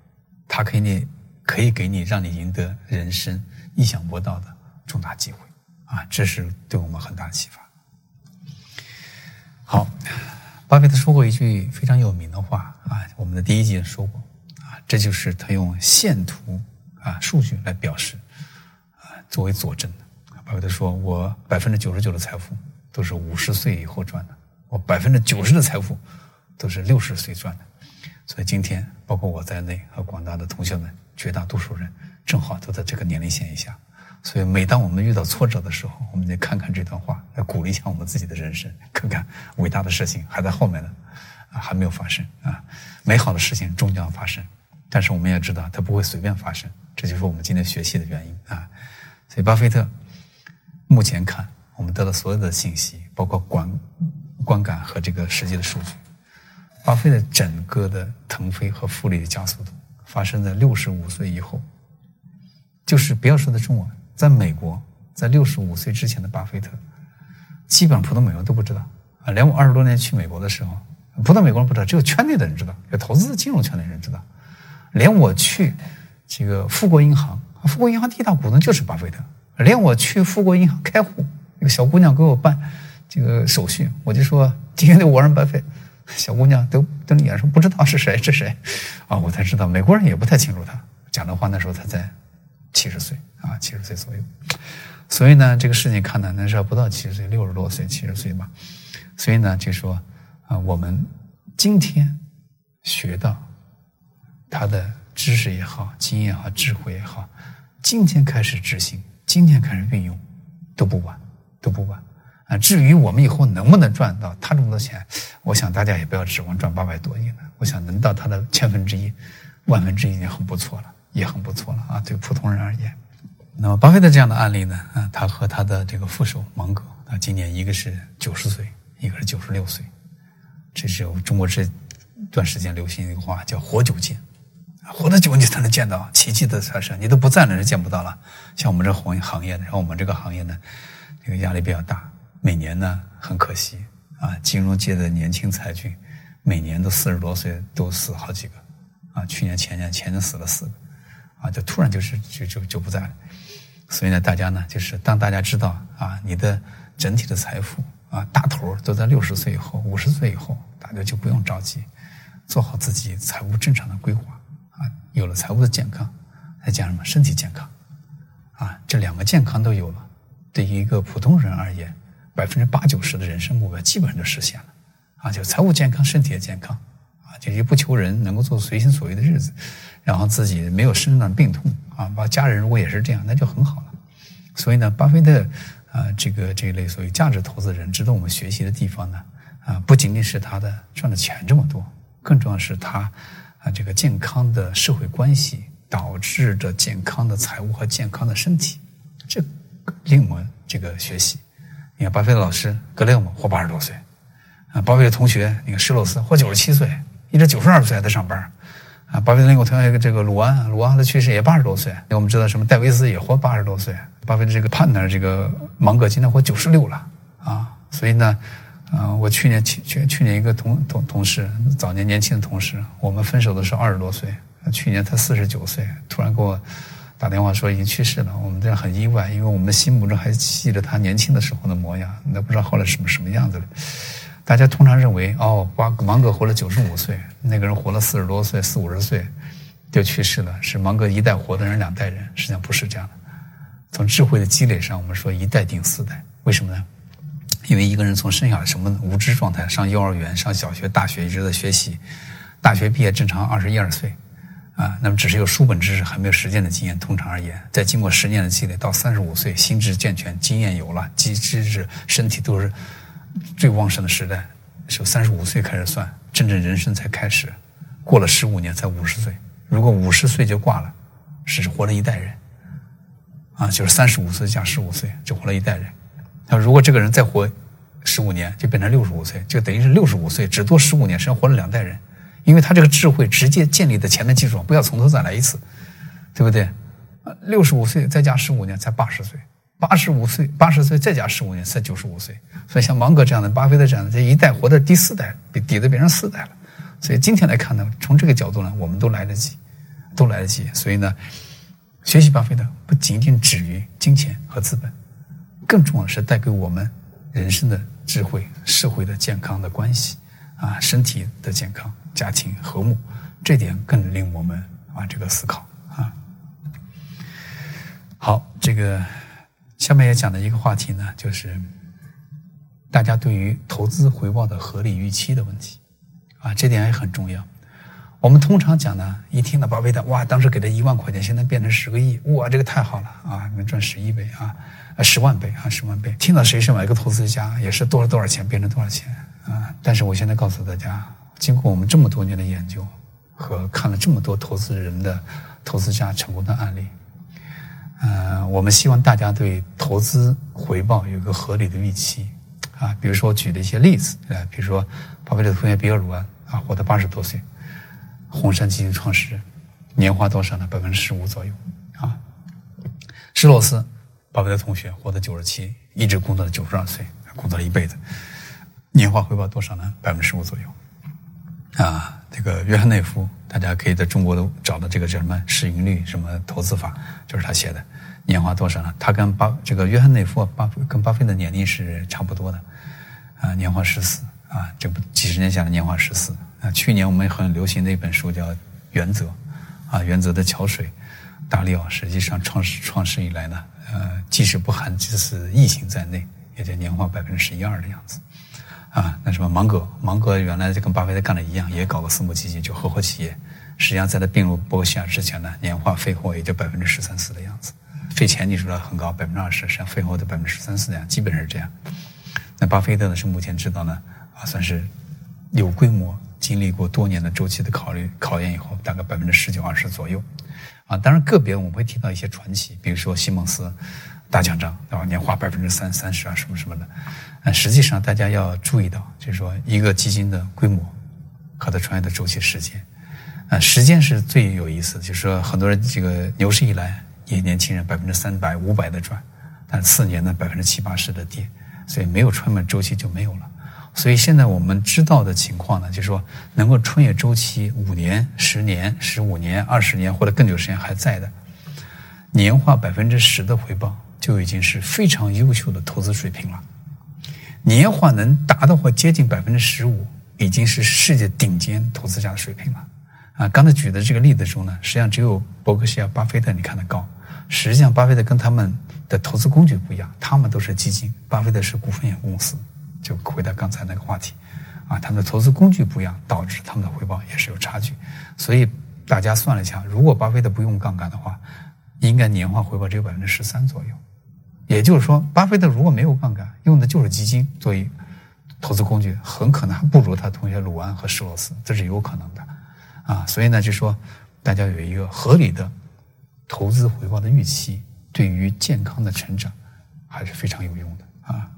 它可以你可以给你让你赢得人生意想不到的重大机会，啊，这是对我们很大的启发。好。巴菲特说过一句非常有名的话啊，我们的第一集说过啊，这就是他用线图啊数据来表示啊作为佐证的。巴菲特说：“我百分之九十九的财富都是五十岁以后赚的，我百分之九十的财富都是六十岁赚的。所以今天，包括我在内和广大的同学们，绝大多数人正好都在这个年龄线以下。”所以，每当我们遇到挫折的时候，我们得看看这段话，来鼓励一下我们自己的人生，看看伟大的事情还在后面呢，啊，还没有发生啊，美好的事情终将发生，但是我们也知道它不会随便发生，这就是我们今天学习的原因啊。所以，巴菲特目前看，我们得到所有的信息，包括观观感和这个实际的数据，巴菲特整个的腾飞和复利的加速度发生在六十五岁以后，就是不要说在中国。在美国，在六十五岁之前的巴菲特，基本上普通美国人都不知道啊。连我二十多年去美国的时候，普通美国人不知道，只有圈内的人知道，有投资金融圈内人知道。连我去这个富国银行，富国银行第一大股东就是巴菲特。连我去富国银行开户，一个小姑娘给我办这个手续，我就说今天的沃伦巴菲特，小姑娘都瞪着眼说不知道是谁是谁啊，我才知道美国人也不太清楚他讲的话，那时候他在七十岁。啊，七十岁左右，所以呢，这个事情看呢，那时候不到七十岁，六十多岁、七十岁吧。所以呢，就说啊，我们今天学到他的知识也好、经验也好、智慧也好，今天开始执行，今天开始运用，都不晚，都不晚啊。至于我们以后能不能赚到他这么多钱，我想大家也不要指望赚八百多亿了。我想能到他的千分之一、万分之一已经很不错了，也很不错了啊。对普通人而言。那么，巴菲特这样的案例呢？啊，他和他的这个副手芒格，啊，今年一个是九十岁，一个是九十六岁，这是我中国这段时间流行一个话，叫“活久见”，活得久你才能见到奇迹的产生，你都不在了是见不到了。像我们这行行业，然后我们这个行业呢，这个压力比较大，每年呢很可惜啊，金融界的年轻才俊，每年都四十多岁都死好几个，啊，去年前年前年死了四个，啊，就突然就是就就就不在了。所以呢，大家呢，就是当大家知道啊，你的整体的财富啊，大头都在六十岁以后、五十岁以后，大家就不用着急，做好自己财务正常的规划啊。有了财务的健康，再加什么身体健康啊，这两个健康都有了，对于一个普通人而言，百分之八九十的人生目标基本上就实现了啊，就财务健康、身体也健康啊，就也不求人能够做随心所欲的日子。然后自己没有身上病痛啊，把家人如果也是这样，那就很好了。所以呢，巴菲特啊，这个这一类所谓价值投资人，值得我们学习的地方呢，啊，不仅仅是他的赚的钱这么多，更重要是他啊这个健康的社会关系导致着健康的财务和健康的身体，这令我们这个学习。你看，巴菲特老师格雷厄姆活八十多岁啊，巴菲特同学你看施洛斯活九十七岁，一直九十二岁还在上班。啊，巴菲特另外同样一个这个鲁安，鲁安的去世也八十多岁。那我们知道什么？戴维斯也活八十多岁。巴菲特这个 partner 这个芒格今年活九十六了啊。所以呢，啊，我去年去去去年一个同同同事，早年年轻的同事，我们分手的时候二十多岁，去年他四十九岁，突然给我打电话说已经去世了。我们这样很意外，因为我们心目中还记着他年轻的时候的模样，那不知道后来什么什么样子了。大家通常认为，哦，芒芒格活了九十五岁，那个人活了四十多岁，四五十岁，就去世了，是芒格一代活的人两代人，实际上不是这样的。从智慧的积累上，我们说一代顶四代，为什么呢？因为一个人从生下来什么无知状态，上幼儿园、上小学、大学一直在学习，大学毕业正常二十一二岁，啊，那么只是有书本知识，还没有实践的经验。通常而言，再经过十年的积累，到三十五岁，心智健全，经验有了，机知识、身体都是最旺盛的时代，是三十五岁开始算，真正人生才开始。过了十五年才五十岁，如果五十岁就挂了，是活了一代人。啊，就是三十五岁加十五岁，就活了一代人。那如果这个人再活十五年，就变成六十五岁，就等于是六十五岁只多十五年，实际上活了两代人。因为他这个智慧直接建立在前面基础上，不要从头再来一次，对不对？六十五岁再加十五年才八十岁，八十五岁八十岁再加十五年才九十五岁。所以像芒格这样的、巴菲特这样的，这一代活的第四代，比底子变成四代了。所以今天来看呢，从这个角度呢，我们都来得及，都来得及。所以呢。学习巴菲特不仅仅止于金钱和资本，更重要的是带给我们人生的智慧、社会的健康的关系啊，身体的健康、家庭和睦，这点更令我们啊这个思考啊。好，这个下面要讲的一个话题呢，就是大家对于投资回报的合理预期的问题啊，这点也很重要。我们通常讲呢，一听到巴菲特，哇，当时给他一万块钱，现在变成十个亿，哇，这个太好了啊，能赚十一倍啊，呃，十万倍啊，十万倍。听到谁是某个投资家，也是多少多少钱变成多少钱啊。但是我现在告诉大家，经过我们这么多年的研究和看了这么多投资人的投资家成功的案例，嗯，我们希望大家对投资回报有个合理的预期啊。比如说我举了一些例子，呃，比如说巴菲特同学比尔·鲁安啊，活到八十多岁。红杉基金创始人，年化多少呢？百分之十五左右啊。施罗斯，巴菲特同学，活到九十七，一直工作到九十二岁，工作了一辈子，年化回报多少呢？百分之十五左右啊。这个约翰内夫，大家可以在中国都找到这个叫什么市盈率什么投资法，就是他写的，年化多少呢？他跟巴这个约翰内夫巴跟巴菲特年龄是差不多的啊，年化十四啊，这不几十年下来年化十四。啊，去年我们很流行的一本书叫《原则》，啊，《原则》的桥水，大利奥实际上创始创始以来呢，呃，即使不含这次疫情在内，也就年化百分之十一二的样子，啊，那什么芒格，芒格原来就跟巴菲特干的一样，也搞个私募基金，就合伙企业，实际上在他并入伯克希尔之前呢，年化费后也就百分之十三四的样子，费前你说很高，百分之二十，实际上费后的百分之十三四的样，基本是这样。那巴菲特呢，是目前知道呢，啊，算是有规模。经历过多年的周期的考虑考验以后，大概百分之十九二十左右，啊，当然个别我们会提到一些传奇，比如说西蒙斯大奖章，对吧？年化百分之三三十啊，什么什么的。啊，实际上大家要注意到，就是说一个基金的规模和它穿越的周期时间，啊，时间是最有意思的。就是说很多人这个牛市一来，一年轻人百分之三百五百的赚，但四年呢百分之七八十的跌，所以没有穿越周期就没有了。所以现在我们知道的情况呢，就是说能够穿越周期五年、十年、十五年、二十年或者更久时间还在的，年化百分之十的回报就已经是非常优秀的投资水平了。年化能达到或接近百分之十五，已经是世界顶尖投资家的水平了。啊，刚才举的这个例子中呢，实际上只有伯克希尔、巴菲特你看得高。实际上，巴菲特跟他们的投资工具不一样，他们都是基金，巴菲特是股份有限公司。就回到刚才那个话题，啊，他们的投资工具不一样，导致他们的回报也是有差距。所以大家算了一下，如果巴菲特不用杠杆的话，应该年化回报只有百分之十三左右。也就是说，巴菲特如果没有杠杆，用的就是基金作为投资工具，很可能还不如他同学鲁安和施罗斯，这是有可能的。啊，所以呢，就说大家有一个合理的投资回报的预期，对于健康的成长还是非常有用的啊。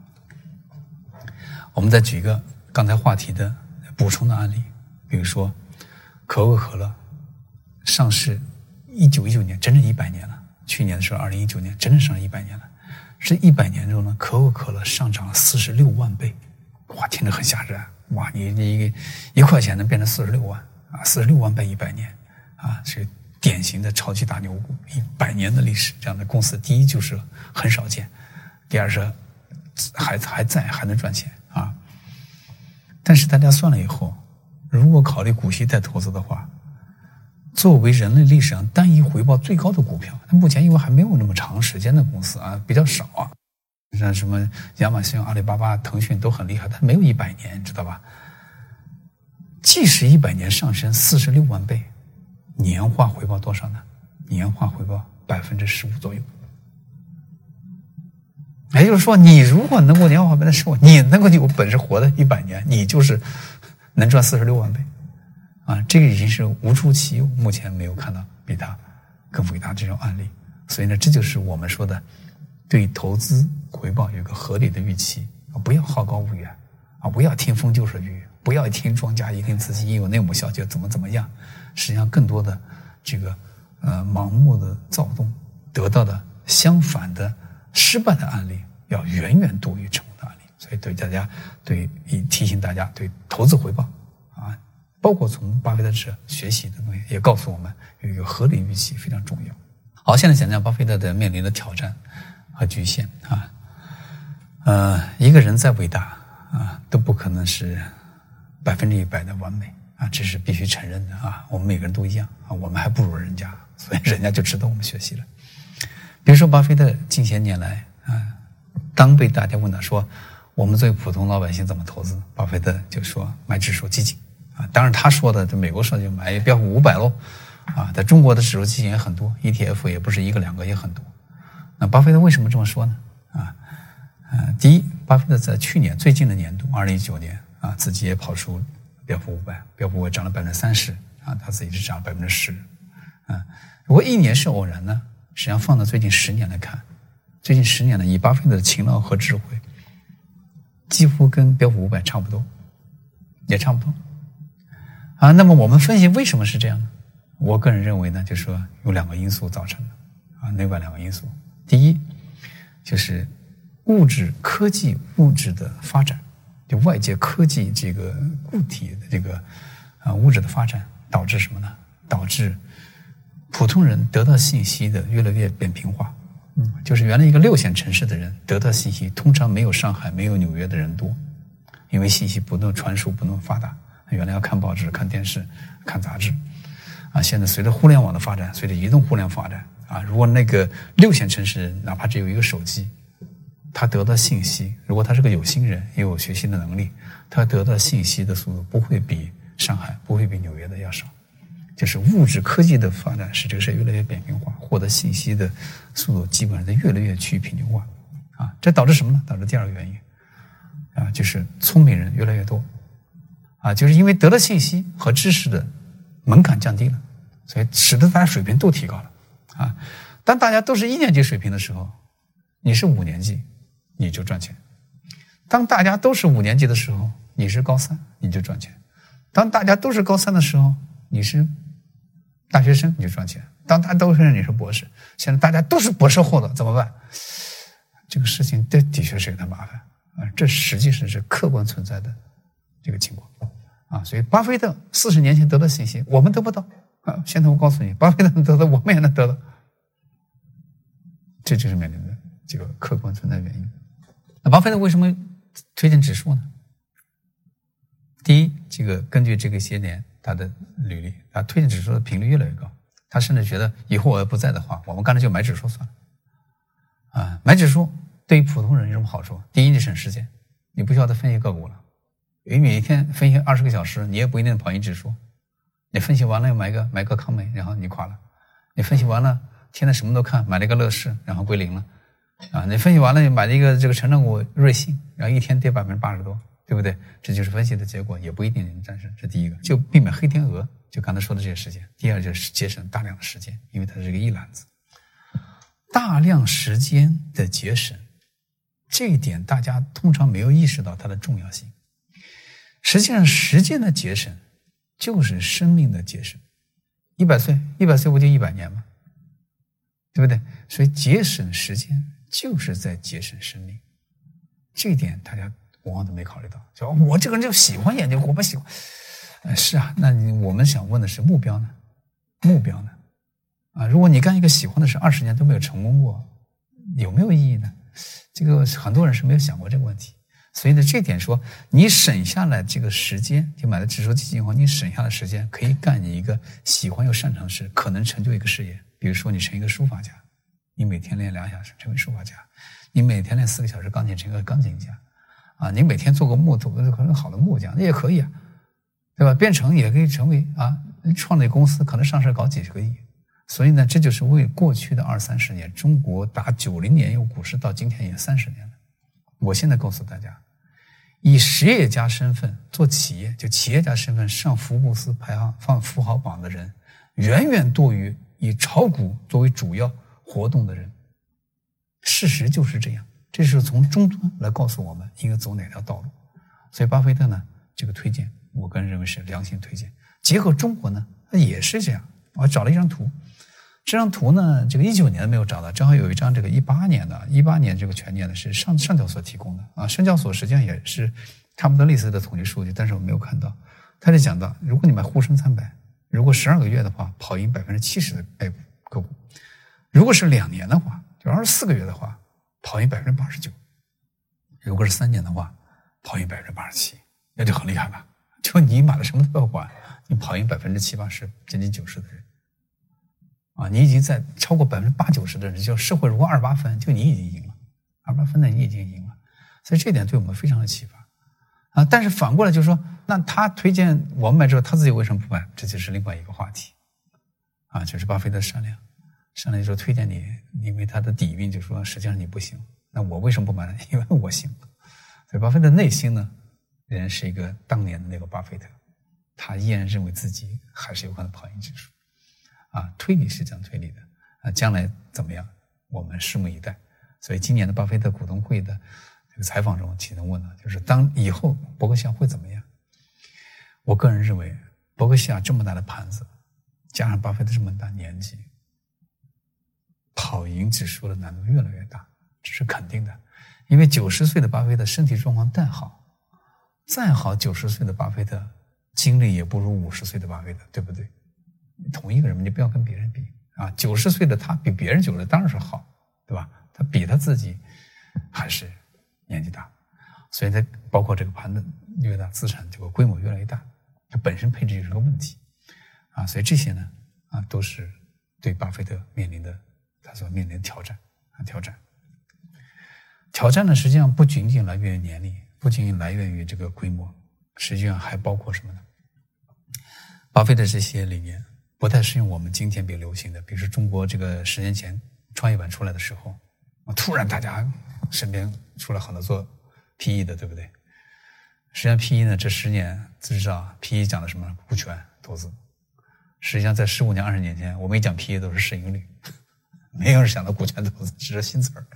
我们再举一个刚才话题的补充的案例，比如说可口可乐上市一九一九年，整整一百年了。去年的时候，二零一九年，整整上了一百年了。这一百年中呢，可口可乐上涨了四十六万倍，哇，听着很吓人。哇，你你一块钱能变成四十六万啊？四十六万倍一百年啊，是典型的超级大牛股，一百年的历史这样的公司，第一就是很少见，第二是还还在还能赚钱。啊！但是大家算了以后，如果考虑股息再投资的话，作为人类历史上单一回报最高的股票，它目前因为还没有那么长时间的公司啊，比较少啊。像什么亚马逊、阿里巴巴、腾讯都很厉害，它没有一百年，知道吧？即使一百年上升四十六万倍，年化回报多少呢？年化回报百分之十五左右。也就是说，你如果能够年化百分之十五，你能够有本事活的一百年，你就是能赚四十六万倍。啊，这个已经是无出其右，目前没有看到比它更伟大这种案例。所以呢，这就是我们说的，对投资回报有个合理的预期啊，不要好高骛远啊，不要听风就是雨，不要听庄家一定自己有内幕消息怎么怎么样。实际上，更多的这个呃盲目的躁动得到的相反的失败的案例要远远多于成功的案例。所以，对大家对提醒大家对投资回报，包括从巴菲特这学习的东西，也告诉我们有一个合理预期非常重要。好，现在讲讲巴菲特的面临的挑战和局限啊。呃，一个人再伟大啊，都不可能是百分之一百的完美啊，这是必须承认的啊。我们每个人都一样啊，我们还不如人家，所以人家就值得我们学习了。比如说，巴菲特近些年来啊，当被大家问到说我们作为普通老百姓怎么投资，巴菲特就说买指数基金当然，他说的，在美国说就买标普五百喽。啊，在中国的指数基金也很多，ETF 也不是一个两个，也很多。那巴菲特为什么这么说呢？啊，呃，第一，巴菲特在去年最近的年度，二零一九年啊，自己也跑出标普五百，标普五百涨了百分之三十，啊，他自己是涨了百分之十。啊，如果一年是偶然呢，实际上放到最近十年来看，最近十年呢，以巴菲特的勤劳和智慧，几乎跟标普五百差不多，也差不多。啊，那么我们分析为什么是这样呢？我个人认为呢，就是说有两个因素造成的，啊，内外两个因素。第一，就是物质科技物质的发展，就外界科技这个固体的这个啊物质的发展，导致什么呢？导致普通人得到信息的越来越扁平化。嗯，就是原来一个六线城市的人得到信息，通常没有上海、没有纽约的人多，因为信息不能传输，不能发达。原来要看报纸、看电视、看杂志。啊，现在随着互联网的发展，随着移动互联网发展，啊，如果那个六线城市哪怕只有一个手机，他得到信息，如果他是个有心人，也有学习的能力，他得到信息的速度不会比上海，不会比纽约的要少。就是物质科技的发展使这个事越来越扁平化，获得信息的速度基本上在越来越趋于平均化。啊，这导致什么呢？导致第二个原因，啊，就是聪明人越来越多，啊，就是因为得了信息和知识的。门槛降低了，所以使得大家水平都提高了，啊，当大家都是一年级水平的时候，你是五年级，你就赚钱；当大家都是五年级的时候，你是高三，你就赚钱；当大家都是高三的时候，你是大学生，你就赚钱；当大家都是你是博士，现在大家都是博士后的，怎么办？这个事情的的确是有点麻烦啊，这实际上是客观存在的这个情况。啊，所以巴菲特四十年前得到信息，我们得不到啊。现在我告诉你，巴菲特能得到，我们也能得到，这就是面临的这个客观存在原因。那巴菲特为什么推荐指数呢？第一，这个根据这个些年他的履历啊，推荐指数的频率越来越高。他甚至觉得以后我要不在的话，我们干脆就买指数算了。啊，买指数对于普通人有什么好处？第一，你省时间，你不需要再分析个股了。你每一天分析二十个小时，你也不一定跑赢指数。你分析完了又买个买个康美，然后你垮了。你分析完了，天天什么都看，买了一个乐视，然后归零了。啊，你分析完了，买了一个这个成长股瑞信，然后一天跌百分之八十多，对不对？这就是分析的结果，也不一定能战胜。这第一个，就避免黑天鹅，就刚才说的这些时间。第二就是节省大量的时间，因为它是个一篮子，大量时间的节省，这一点大家通常没有意识到它的重要性。实际上，时间的节省就是生命的节省。一百岁，一百岁不就一百年吗？对不对？所以节省时间就是在节省生命。这一点大家往往都没考虑到。就我这个人就喜欢研究，我不喜欢。是啊，那你我们想问的是目标呢？目标呢？啊，如果你干一个喜欢的事，二十年都没有成功过，有没有意义呢？这个很多人是没有想过这个问题。所以呢，这点说，你省下来这个时间，就买了指数基金后，你省下的时间可以干你一个喜欢又擅长的事，可能成就一个事业。比如说，你成一个书法家，你每天练两小时成为书法家；你每天练四个小时钢琴，成为钢琴家。啊，你每天做个木头，可能好的木匠，那也可以啊，对吧？变成也可以成为啊，创立公司，可能上市搞几十个亿。所以呢，这就是为过去的二三十年，中国打九零年有股市到今天也三十年了。我现在告诉大家。以实业家身份做企业，就企业家身份上福布斯排行放富豪榜的人，远远多于以炒股作为主要活动的人。事实就是这样，这是从终端来告诉我们应该走哪条道路。所以，巴菲特呢，这个推荐，我个人认为是良心推荐。结合中国呢，也是这样。我找了一张图。这张图呢，这个一九年没有找到，正好有一张这个一八年的，一八年这个全年的是上上交所提供的啊。深交所实际上也是差不多类似的统计数据，但是我没有看到。他就讲到，如果你买沪深三百，如果十二个月的话，跑赢百分之七十的 A 股个股；如果是两年的话，就二十四个月的话，跑赢百分之八十九；如果是三年的话，跑赢百分之八十七，那就很厉害了。就你买了什么都不要管，你跑赢百分之七八十、接近九十的人。啊，你已经在超过百分之八九十的人，就社会如果二八分，就你已经赢了，二八分的你已经赢了，所以这点对我们非常的启发啊。但是反过来就是说，那他推荐我们买之后，他自己为什么不买？这就是另外一个话题啊，就是巴菲特商量，商量就说推荐你，因为他的底蕴就说实际上你不行。那我为什么不买呢？因为我行。所以巴菲特内心呢，仍然是一个当年的那个巴菲特，他依然认为自己还是有可能跑赢指数。啊，推理是这样推理的啊，将来怎么样，我们拭目以待。所以今年的巴菲特股东会的这个采访中，其中问了，就是当以后伯克希尔会怎么样？我个人认为，伯克希尔这么大的盘子，加上巴菲特这么大年纪，跑赢指数的难度越来越大，这是肯定的。因为九十岁的巴菲特身体状况再好，再好，九十岁的巴菲特精力也不如五十岁的巴菲特，对不对？同一个人，你不要跟别人比啊！九十岁的他比别人九十当然是好，对吧？他比他自己还是年纪大，所以他包括这个盘子越大，资产这个规模越来越大，它本身配置就是个问题啊！所以这些呢啊，都是对巴菲特面临的他所面临的挑战啊挑战。挑战呢，实际上不仅仅来源于年龄，不仅仅来源于这个规模，实际上还包括什么呢？巴菲特这些理念。不太适用我们今天比较流行的，比如说中国这个十年前创业板出来的时候，突然大家身边出了很多做 PE 的，对不对？实际上 PE 呢，这十年知道 PE 讲的什么？股权投资。实际上在十五年、二十年前，我们一讲 PE 都是市盈率，没有人想到股权投资，只是新词儿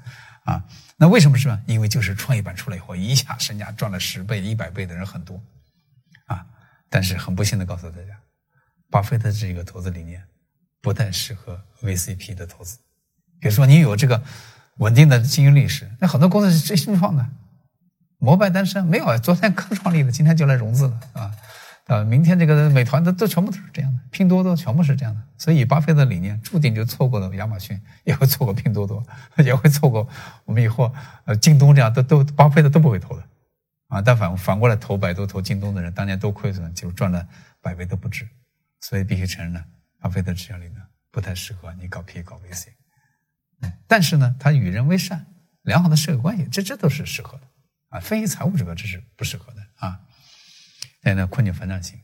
啊。那为什么是吧？因为就是创业板出来以后，一下身家赚了十倍、一百倍的人很多啊。但是很不幸的告诉大家。巴菲特这个投资理念不但适合 VCP 的投资。比如说，你有这个稳定的经营历史，那很多公司是最新创的，摩拜单身没有，昨天刚创立的，今天就来融资了啊！啊，明天这个美团的都全部都是这样的，拼多多全部是这样的。所以，巴菲特理念注定就错过了亚马逊，也会错过拼多多，也会错过我们以后呃京东这样都都巴菲特都不会投的啊！但反反过来投百度、投京东的人，当年都亏损，就赚了百倍都不止。所以必须承认呢，巴菲特这样理呢不太适合你搞 P 搞 VC，但是呢，他与人为善，良好的社会关系，这这都是适合的啊。分析财务指标这是不适合的啊。现在困境反转型，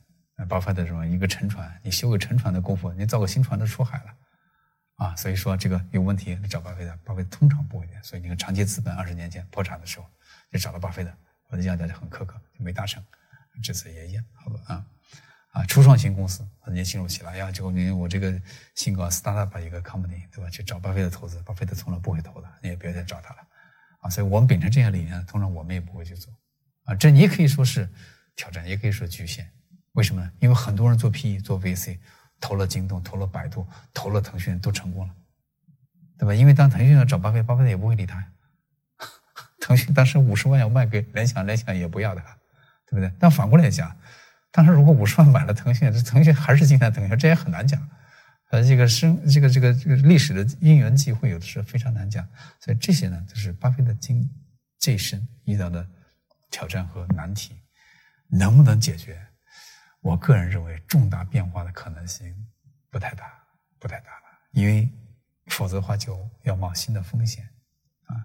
巴菲特说一个沉船，你修个沉船的功夫，你造个新船都出海了啊。所以说这个有问题，你找巴菲特，巴菲特通常不会的。所以你看长期资本二十年前破产的时候，就找了巴菲特，我的讲大家很苛刻，就没达成，这次也一样，好吧啊。啊，初创型公司很年轻入起来呀，就你我这个新搞 startup 一个 company，对吧？去找巴菲特投资，巴菲特从来不会投的，你也别再找他了，啊，所以我们秉承这些理念，通常我们也不会去做，啊，这你也可以说是挑战，也可以说局限，为什么呢？因为很多人做 PE 做 VC，投了京东，投了百度，投了腾讯，都成功了，对吧？因为当腾讯要找巴菲特，巴菲特也不会理他呀，腾讯当时五十万要卖给联想，联想也不要他，对不对？但反过来讲。但是如果五十万买了腾讯，腾讯还是今天腾讯，这也很难讲。呃，这个生这个这个这个历史的因缘际会，有的时候非常难讲。所以这些呢，就是巴菲特今这一生遇到的挑战和难题，能不能解决？我个人认为，重大变化的可能性不太大，不太大了，因为否则的话就要冒新的风险啊。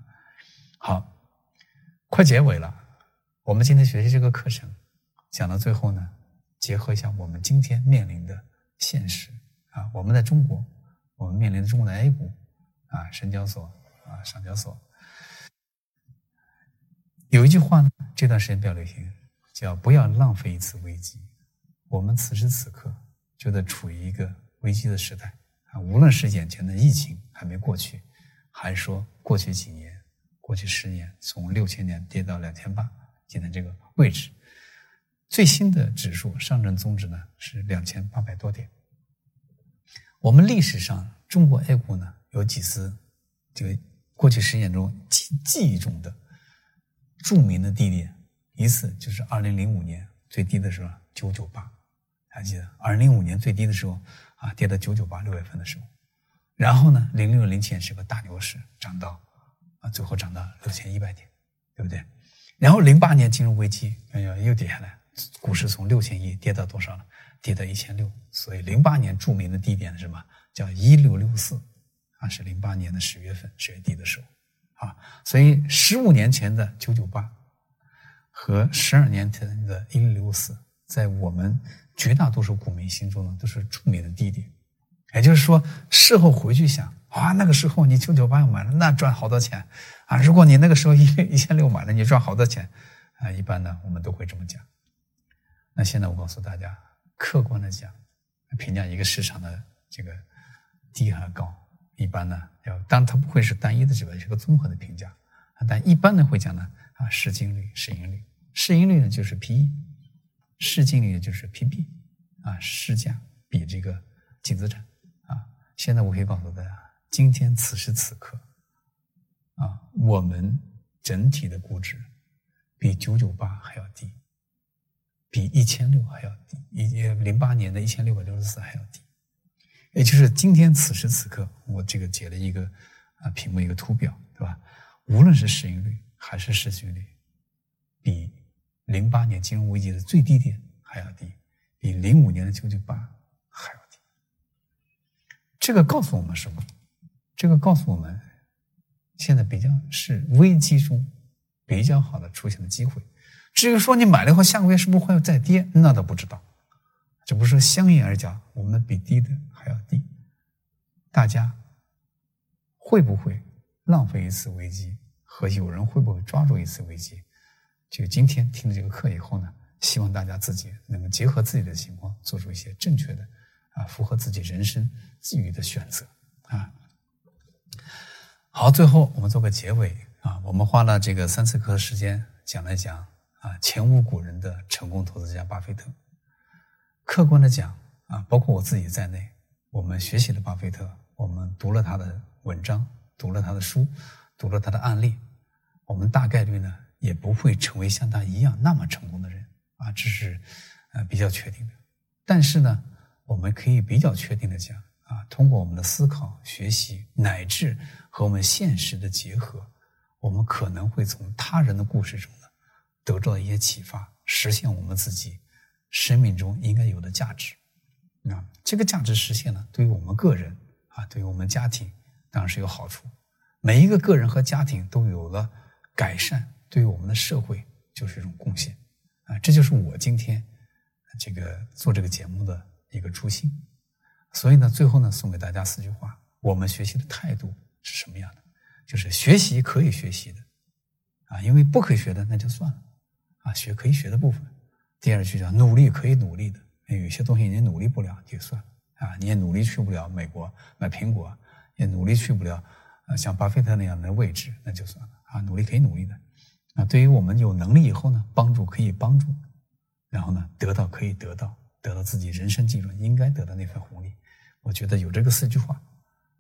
好，快结尾了，我们今天学习这个课程讲到最后呢，结合一下我们今天面临的现实啊，我们在中国，我们面临的中国的 A 股啊，深交所啊，上交所，有一句话呢，这段时间比较流行，叫“不要浪费一次危机”。我们此时此刻就在处于一个危机的时代啊！无论是眼前的疫情还没过去，还是说过去几年、过去十年，从六千点跌到两千八，今天这个位置，最新的指数上证综指呢是两千八百多点。我们历史上中国 A 股呢有几次这个过去十年中记记忆中的著名的低点，一次就是二零零五年最低的时候九九八。还记得二零零五年最低的时候啊，跌到九九八六月份的时候，然后呢，零六零七年是个大牛市，涨到啊，最后涨到六千一百点，对不对？然后零八年金融危机，哎呀，又跌下来，股市从六千一跌到多少了？跌到一千六。所以零八年著名的低点是什么？叫一六六四，啊，是零八年的十月份十月底的时候，啊，所以十五年前的九九八和十二年前的一六六四，在我们。绝大多数股民心中呢，都是著名的低点，也就是说，事后回去想啊，那个时候你九九八买了，那赚好多钱啊！如果你那个时候一一千六买了，你赚好多钱啊！一般呢，我们都会这么讲。那现在我告诉大家，客观的讲，评价一个市场的这个低和高，一般呢要，当然它不会是单一的指标，是个综合的评价但一般呢会讲呢啊，市净率、市盈率，市盈率呢就是 P/E。市净率就是 P/B，啊，市价比这个净资产，啊，现在我可以告诉大家，今天此时此刻，啊，我们整体的估值比九九八还要低，比一千六还要低，以及零八年的一千六百六十四还要低，也就是今天此时此刻，我这个截了一个啊屏幕一个图表，对吧？无论是市盈率还是市净率，比。零八年金融危机的最低点还要低，比零五年的九九八还要低。这个告诉我们什么？这个告诉我们，现在比较是危机中比较好的出现的机会。至于说你买了以后下个月是不是会再跌，那倒不知道。只不过说相应而讲，我们比低的还要低。大家会不会浪费一次危机？和有人会不会抓住一次危机？就今天听了这个课以后呢，希望大家自己能够结合自己的情况，做出一些正确的，啊，符合自己人生际遇的选择啊。好，最后我们做个结尾啊，我们花了这个三次课的时间讲了讲啊，前无古人的成功投资家巴菲特。客观的讲啊，包括我自己在内，我们学习了巴菲特，我们读了他的文章，读了他的书，读了他的案例，我们大概率呢。也不会成为像他一样那么成功的人啊，这是呃比较确定的。但是呢，我们可以比较确定的讲啊，通过我们的思考、学习，乃至和我们现实的结合，我们可能会从他人的故事中，得到一些启发，实现我们自己生命中应该有的价值。啊，这个价值实现呢，对于我们个人啊，对于我们家庭当然是有好处。每一个个人和家庭都有了改善。对于我们的社会就是一种贡献，啊，这就是我今天这个做这个节目的一个初心。所以呢，最后呢，送给大家四句话：我们学习的态度是什么样的？就是学习可以学习的，啊，因为不可以学的那就算了，啊，学可以学的部分。第二句叫努力可以努力的，有些东西你努力不了就算了，啊，你也努力去不了美国买苹果，也努力去不了像巴菲特那样的位置，那就算了，啊，努力可以努力的。啊，对于我们有能力以后呢，帮助可以帮助，然后呢，得到可以得到，得到自己人生基准应该得到那份红利。我觉得有这个四句话，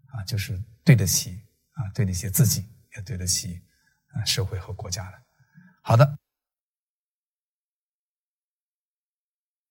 啊，就是对得起啊，对得起自己，也对得起啊社会和国家的。好的。